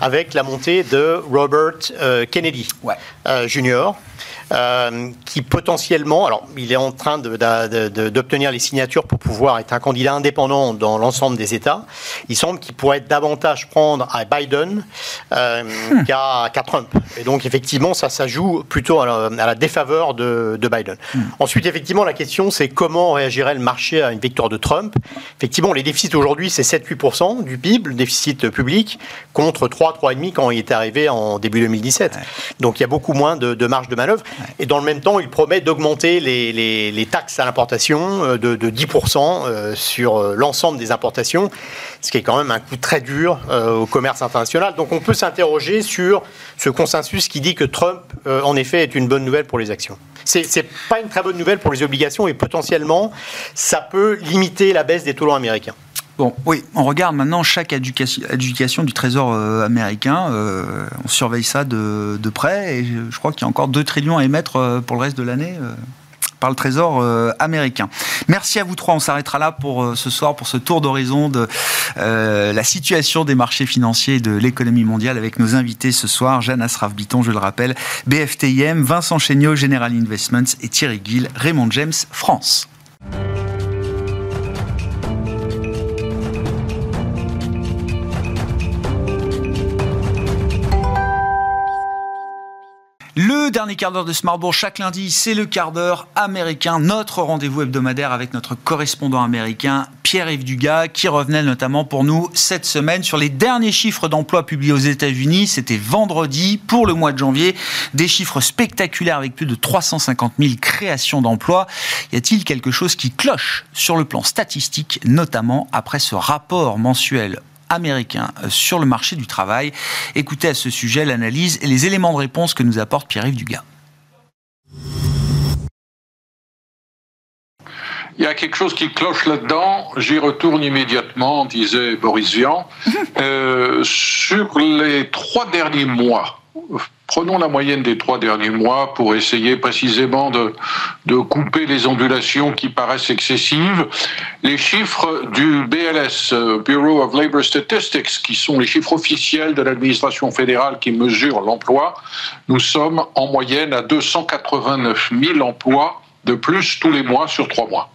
avec la montée de Robert euh, Kennedy ouais. Euh, Jr. Euh, qui potentiellement, alors il est en train d'obtenir les signatures pour pouvoir être un candidat indépendant dans l'ensemble des États. Il semble qu'il pourrait davantage prendre à Biden euh, hmm. qu'à Trump. Et donc effectivement, ça, ça joue plutôt à la, défaveur de, Biden. Hmm. Ensuite, effectivement, la question c'est comment réagirait le marché à une victoire de Trump. Effectivement, les déficits aujourd'hui, c'est 7-8% du PIB, le déficit public, contre 3-3,5% quand il est arrivé en début 2017. Donc il y a beaucoup moins de, de marge de manœuvre. Et dans le même temps, il promet d'augmenter les, taxes à l'importation euh, de, 10% euh, sur euh, l'ensemble des importations, ce qui est quand même un coup très dur au commerce international. Donc on peut s'interroger sur ce consensus qui dit que Trump, en effet, est une bonne nouvelle pour les actions. C'est n'est pas une très bonne nouvelle pour les obligations et potentiellement, ça peut limiter la baisse des taux longs américains. Bon, oui, on regarde maintenant chaque adjudication du Trésor euh, américain. Euh, on surveille ça de, près et je, crois qu'il y a encore 2 trillions à émettre euh, pour le reste de l'année par le Trésor américain. Merci à vous trois. On s'arrêtera là pour ce soir, pour ce tour d'horizon de la situation des marchés financiers et de l'économie mondiale avec nos invités ce soir. Jeanne Asraf-Biton, je le rappelle, BFTIM, Vincent Chéniaud, General Investments et Thierry Gill, Raymond James, France. Le dernier quart d'heure de Smartbourg chaque lundi, c'est le quart d'heure américain, notre rendez-vous hebdomadaire avec notre correspondant américain Pierre-Yves Dugas, qui revenait notamment pour nous cette semaine sur les derniers chiffres d'emploi publiés aux États-Unis. C'était vendredi pour le mois de janvier, des chiffres spectaculaires avec plus de 350 000 créations d'emplois. Y a-t-il quelque chose qui cloche sur le plan statistique, notamment après ce rapport mensuel américain euh, sur le marché du travail. Écoutez à ce sujet l'analyse et les éléments de réponse que nous apporte Pierre-Yves Dugas. Il y a quelque chose qui cloche là-dedans, j'y retourne immédiatement, disait Boris Vian. Euh, sur les trois derniers mois, Prenons la moyenne des trois derniers mois pour essayer précisément de, couper les ondulations qui paraissent excessives. Les chiffres du BLS, euh, Bureau of Labor Statistics, qui sont les chiffres officiels de l'administration fédérale qui mesure l'emploi, nous sommes en moyenne à 289 000 emplois de plus tous les mois sur trois mois.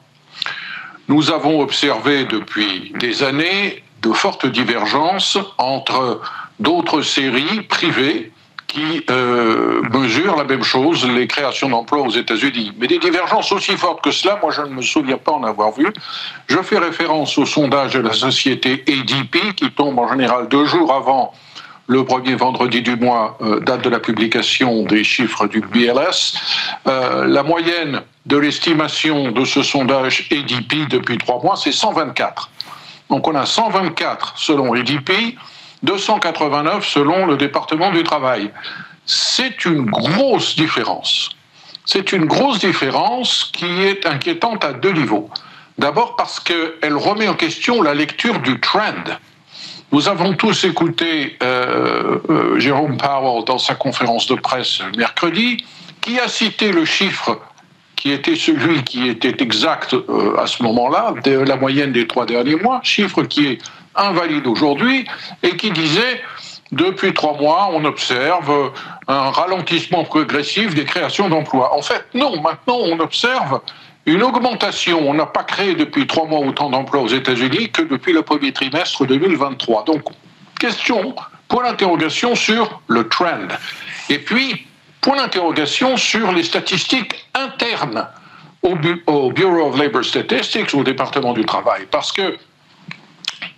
Nous avons observé depuis des années de fortes divergences entre d'autres séries privées qui euh, mesure la même chose, les créations d'emplois aux États-Unis. Mais des divergences aussi fortes que cela, moi je ne me souviens pas en avoir vu. Je fais référence au sondage de la société ADP qui tombe en général deux jours avant le premier vendredi du mois, euh, date de la publication des chiffres du BLS. Euh, la moyenne de l'estimation de ce sondage ADP depuis trois mois, c'est 124. Donc on a 124 selon ADP, 289 selon le département du travail. C'est une grosse différence. C'est une grosse différence qui est inquiétante à deux niveaux. D'abord parce qu'elle remet en question la lecture du trend. Nous avons tous écouté euh, euh, Jérôme Powell dans sa conférence de presse mercredi, qui a cité le chiffre qui était celui qui était exact euh, à ce moment-là, de la moyenne des trois derniers mois, chiffre qui est invalide aujourd'hui, et qui disait depuis trois mois, on observe un ralentissement progressif des créations d'emplois. En fait, non, maintenant on observe une augmentation. On n'a pas créé depuis trois mois autant d'emplois aux États-Unis que depuis le premier trimestre 2023. Donc, question, point d'interrogation sur le trend. Et puis, point d'interrogation sur les statistiques internes au, Bureau of Labor Statistics, au département du travail. Parce que,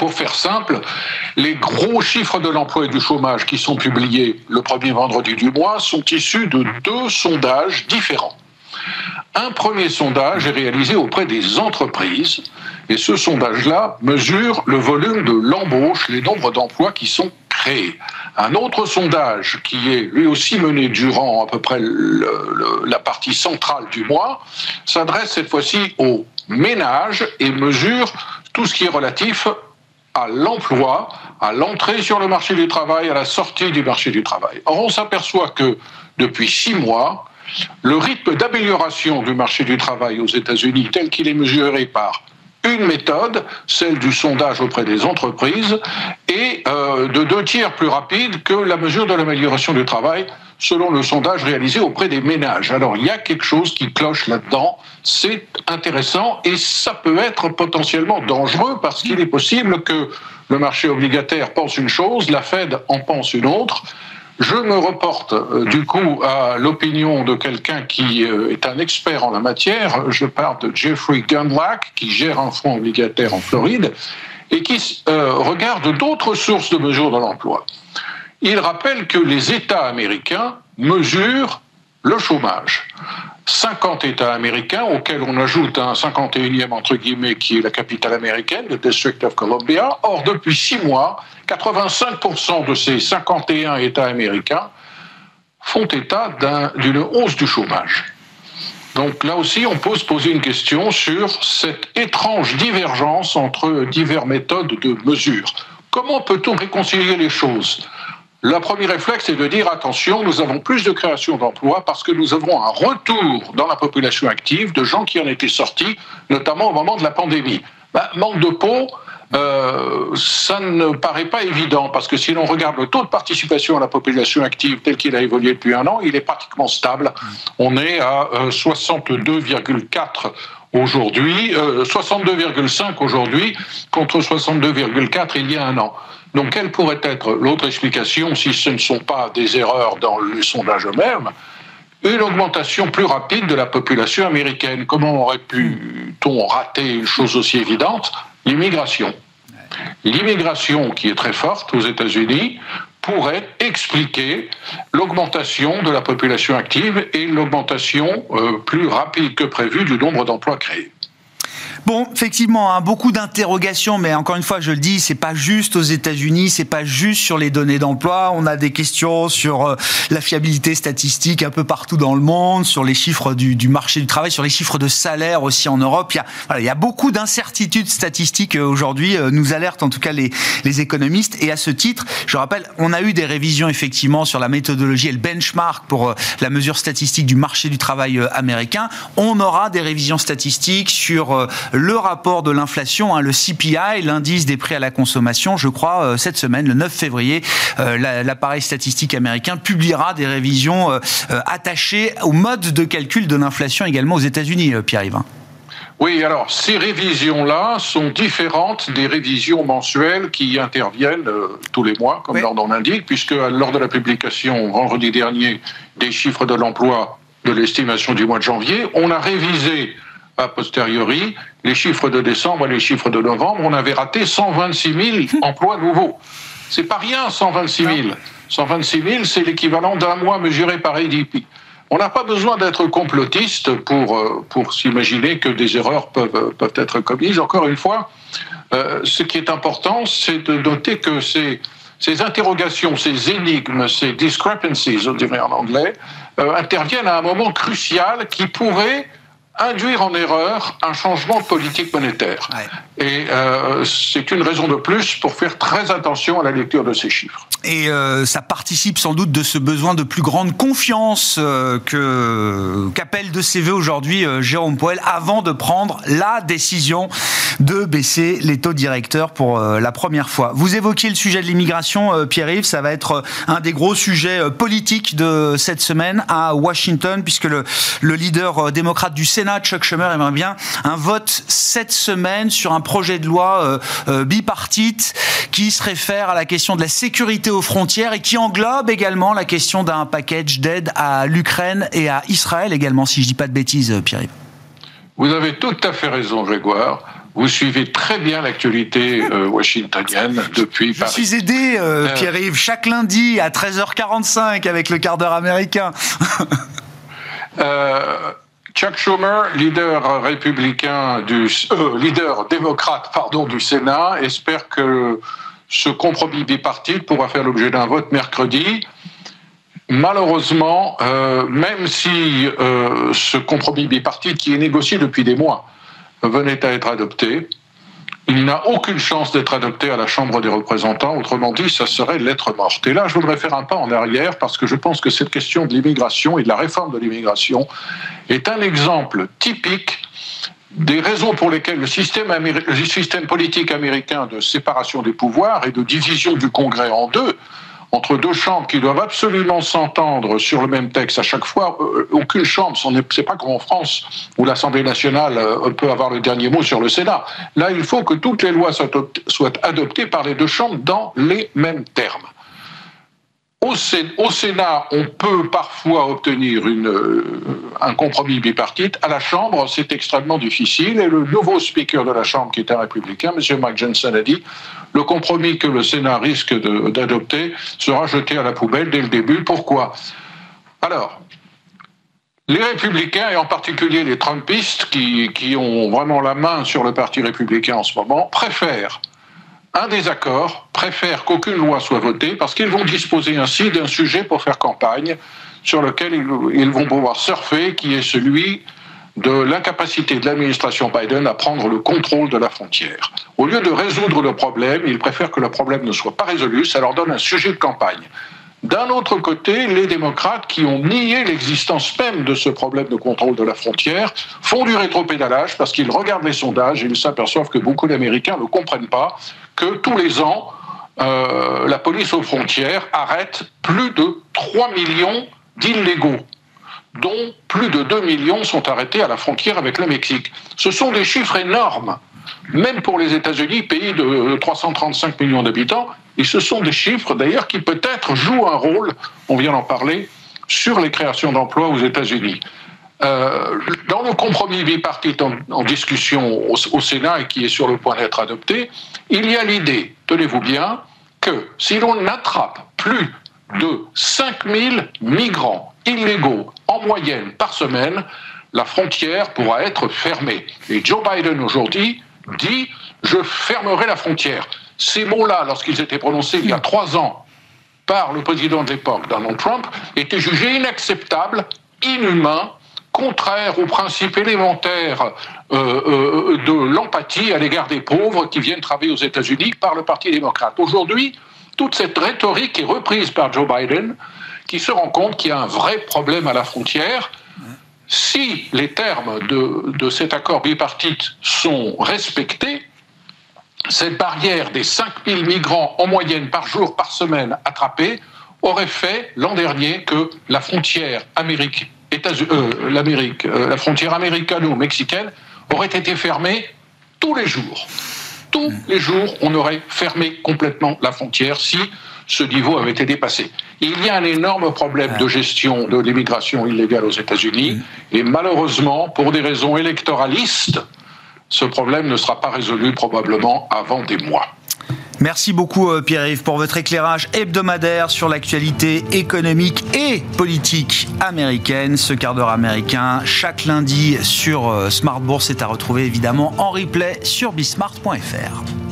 pour faire simple, les gros chiffres de l'emploi et du chômage qui sont publiés le premier vendredi du mois sont issus de deux sondages différents. Un premier sondage est réalisé auprès des entreprises et ce sondage-là mesure le volume de l'embauche, les nombres d'emplois qui sont créés. Un autre sondage qui est lui aussi mené durant à peu près la partie centrale du mois s'adresse cette fois-ci aux ménages et mesure tout ce qui est relatif à l'emploi, à l'entrée sur le marché du travail, à la sortie du marché du travail. Or, on s'aperçoit que depuis six mois, le rythme d'amélioration du marché du travail aux États-Unis, tel qu'il est mesuré par une méthode, celle du sondage auprès des entreprises, est euh, de deux tiers plus rapide que la mesure de l'amélioration du travail selon le sondage réalisé auprès des ménages. Alors il y a quelque chose qui cloche là-dedans, c'est intéressant et ça peut être potentiellement dangereux parce qu'il est possible que le marché obligataire pense une chose, la Fed en pense une autre, je me reporte euh, du coup à l'opinion de quelqu'un qui euh, est un expert en la matière. Je parle de Jeffrey Gunlack, qui gère un fonds obligataire en Floride et qui euh, regarde d'autres sources de mesures de l'emploi. Il rappelle que les États américains mesurent le chômage. 50 États américains, auxquels on ajoute un 51e, entre guillemets, qui est la capitale américaine, le District of Columbia. Or, depuis six mois, 85% de ces 51 États américains font état d'une hausse du chômage. Donc là aussi, on peut se poser une question sur cette étrange divergence entre diverses méthodes de mesure. Comment peut-on réconcilier les choses? Le premier réflexe est de dire attention, nous avons plus de création d'emplois parce que nous avons un retour dans la population active de gens qui en étaient sortis, notamment au moment de la pandémie. Ben, manque de peau, euh, ça ne paraît pas évident parce que si l'on regarde le taux de participation à la population active tel qu'il a évolué depuis un an, il est pratiquement stable. On est à 62,4 euh, aujourd'hui, 62,5 euh, aujourd'hui contre 62,4 il y a un an. Donc, quelle pourrait être l'autre explication si ce ne sont pas des erreurs dans le sondage eux-mêmes Une augmentation plus rapide de la population américaine? Comment aurait pu-on rater une chose aussi évidente? L'immigration. L'immigration qui est très forte aux États-Unis pourrait expliquer l'augmentation de la population active et l'augmentation euh, plus rapide que prévu du nombre d'emplois créés. Bon, effectivement, hein, beaucoup d'interrogations, mais encore une fois, je le dis, c'est pas juste aux États-Unis, c'est pas juste sur les données d'emploi. On a des questions sur euh, la fiabilité statistique un peu partout dans le monde, sur les chiffres du, marché du travail, sur les chiffres de salaire aussi en Europe. Il y a, voilà, il y a beaucoup d'incertitudes statistiques euh, aujourd'hui, euh, nous alertent en tout cas les, économistes. Et à ce titre, je rappelle, on a eu des révisions effectivement sur la méthodologie et le benchmark pour la mesure statistique du marché du travail américain. On aura des révisions statistiques sur le rapport de l'inflation, hein, le CPI, l'indice des prix à la consommation, je crois, euh, cette semaine, le 9 février, euh, l'appareil statistique américain publiera des révisions euh, attachées au mode de calcul de l'inflation également aux États-Unis, Pierre-Yves. Oui, alors ces révisions-là sont différentes des révisions mensuelles qui interviennent euh, tous les mois, comme l'ordre en indique, puisque lors de la publication vendredi dernier des chiffres de l'emploi de l'estimation du mois de janvier, on a révisé a posteriori les chiffres de décembre et les chiffres de novembre. On avait raté 126 000 emplois nouveaux. C'est pas rien, 126 000. 126 000, c'est l'équivalent d'un mois mesuré par ADP. On n'a pas besoin d'être complotiste pour, euh, pour s'imaginer que des erreurs peuvent, euh, peuvent être commises. Encore une fois, euh, ce qui est important, c'est de noter que ces, ces interrogations, ces énigmes, ces discrepancies, on dirait en anglais, interviennent à un moment crucial qui pourrait induire en erreur un changement de politique monétaire. Et euh, c'est une raison de plus pour faire très attention à la lecture de ces chiffres. Et euh, ça participe sans doute de ce besoin de plus grande confiance euh, que qu'appelle de ses voeux aujourd'hui Jérôme Poel avant de prendre la décision de baisser les taux directeurs pour la première fois. Vous évoquiez le sujet de l'immigration, Pierre-Yves, ça va être un des gros sujets politiques de cette semaine à Washington, puisque le, le leader démocrate du Sénat Chuck Schumer aimerait bien un vote cette semaine sur un projet de loi euh, euh, bipartite qui se réfère à la question de la sécurité aux frontières et qui englobe également la question d'un package d'aide à l'Ukraine et à Israël également, si je dis pas de bêtises, euh, Pierre-Yves. Vous avez tout à fait raison, Grégoire. Vous suivez très bien l'actualité washingtonienne depuis Je suis aidé, Pierre-Yves, chaque lundi à 13h45 avec le quart d'heure américain. Chuck Schumer, leader républicain du euh, démocrate du Sénat, espère que ce compromis bipartite pourra faire l'objet d'un vote mercredi. Malheureusement, euh, même si euh, ce compromis bipartite qui est négocié depuis des mois venait à être adopté, il n'a aucune chance d'être adopté à la Chambre des représentants. Autrement dit, ça serait lettre morte. Et là, je voudrais faire un pas en arrière parce que je pense que cette question de l'immigration et de la réforme de l'immigration est un exemple typique des raisons pour lesquelles le système, le système politique américain de séparation des pouvoirs et de division du Congrès en deux entre deux chambres qui doivent absolument s'entendre sur le même texte à chaque fois. Euh, aucune chambre, ce n'est pas comme en France où l'Assemblée nationale euh, peut avoir le dernier mot sur le Sénat. Là, il faut que toutes les lois soient adoptées par les deux chambres dans les mêmes termes. Au Sénat, on peut parfois obtenir euh, un compromis bipartite. À la Chambre, c'est extrêmement difficile. Et le nouveau speaker de la Chambre, qui est un républicain, M. Mike Johnson, a dit le compromis que le Sénat risque d'adopter sera jeté à la poubelle dès le début. Pourquoi? Alors, les républicains, et en particulier les trumpistes, qui, ont vraiment la main sur le Parti républicain en ce moment, préfèrent un désaccord, préfère qu'aucune loi soit votée parce qu'ils vont disposer ainsi d'un sujet pour faire campagne sur lequel ils vont pouvoir surfer, qui est celui de l'incapacité de l'administration Biden à prendre le contrôle de la frontière. Au lieu de résoudre le problème, ils préfèrent que le problème ne soit pas résolu, ça leur donne un sujet de campagne. D'un autre côté, les démocrates qui ont nié l'existence même de ce problème de contrôle de la frontière font du rétropédalage parce qu'ils regardent les sondages et ils s'aperçoivent que beaucoup d'Américains ne comprennent pas que tous les ans, euh, la police aux frontières arrête plus de 3 millions d'illégaux dont plus de 2 millions sont arrêtés à la frontière avec le Mexique. Ce sont des chiffres énormes, même pour les États-Unis, pays de 335 millions d'habitants, et ce sont des chiffres d'ailleurs qui peut-être jouent un rôle, on vient d'en parler, sur les créations d'emplois aux États-Unis. Euh, dans le compromis bipartite en, discussion au, Sénat et qui est sur le point d'être adopté, il y a l'idée, tenez-vous bien, que si l'on attrape plus de 5000 migrants illégaux en moyenne par semaine, la frontière pourra être fermée. Et Joe Biden aujourd'hui dit je fermerai la frontière. Ces mots-là, lorsqu'ils étaient prononcés il y a trois ans par le président de l'époque, Donald Trump, étaient jugés inacceptables, inhumains, contraires aux principes élémentaires euh, euh, de l'empathie à l'égard des pauvres qui viennent travailler aux États-Unis par le Parti démocrate. Aujourd'hui, toute cette rhétorique est reprise par Joe Biden, qui se rend compte qu'il y a un vrai problème à la frontière. Si les termes de, de cet accord bipartite sont respectés, cette barrière des 5000 migrants en moyenne par jour, par semaine attrapés, aurait fait l'an dernier que la frontière Amérique, euh, l'Amérique, euh, la frontière américano-mexicaine aurait été fermée tous les jours. Tous les jours, on aurait fermé complètement la frontière si ce niveau avait été dépassé. Il y a un énorme problème de gestion de l'immigration illégale aux États-Unis et malheureusement, pour des raisons électoralistes, ce problème ne sera pas résolu probablement avant des mois. Merci beaucoup euh, Pierre-Yves pour votre éclairage hebdomadaire sur l'actualité économique et politique américaine. Ce quart d'heure américain chaque lundi sur euh, Smart Bourse est à retrouver évidemment en replay sur bismart.fr.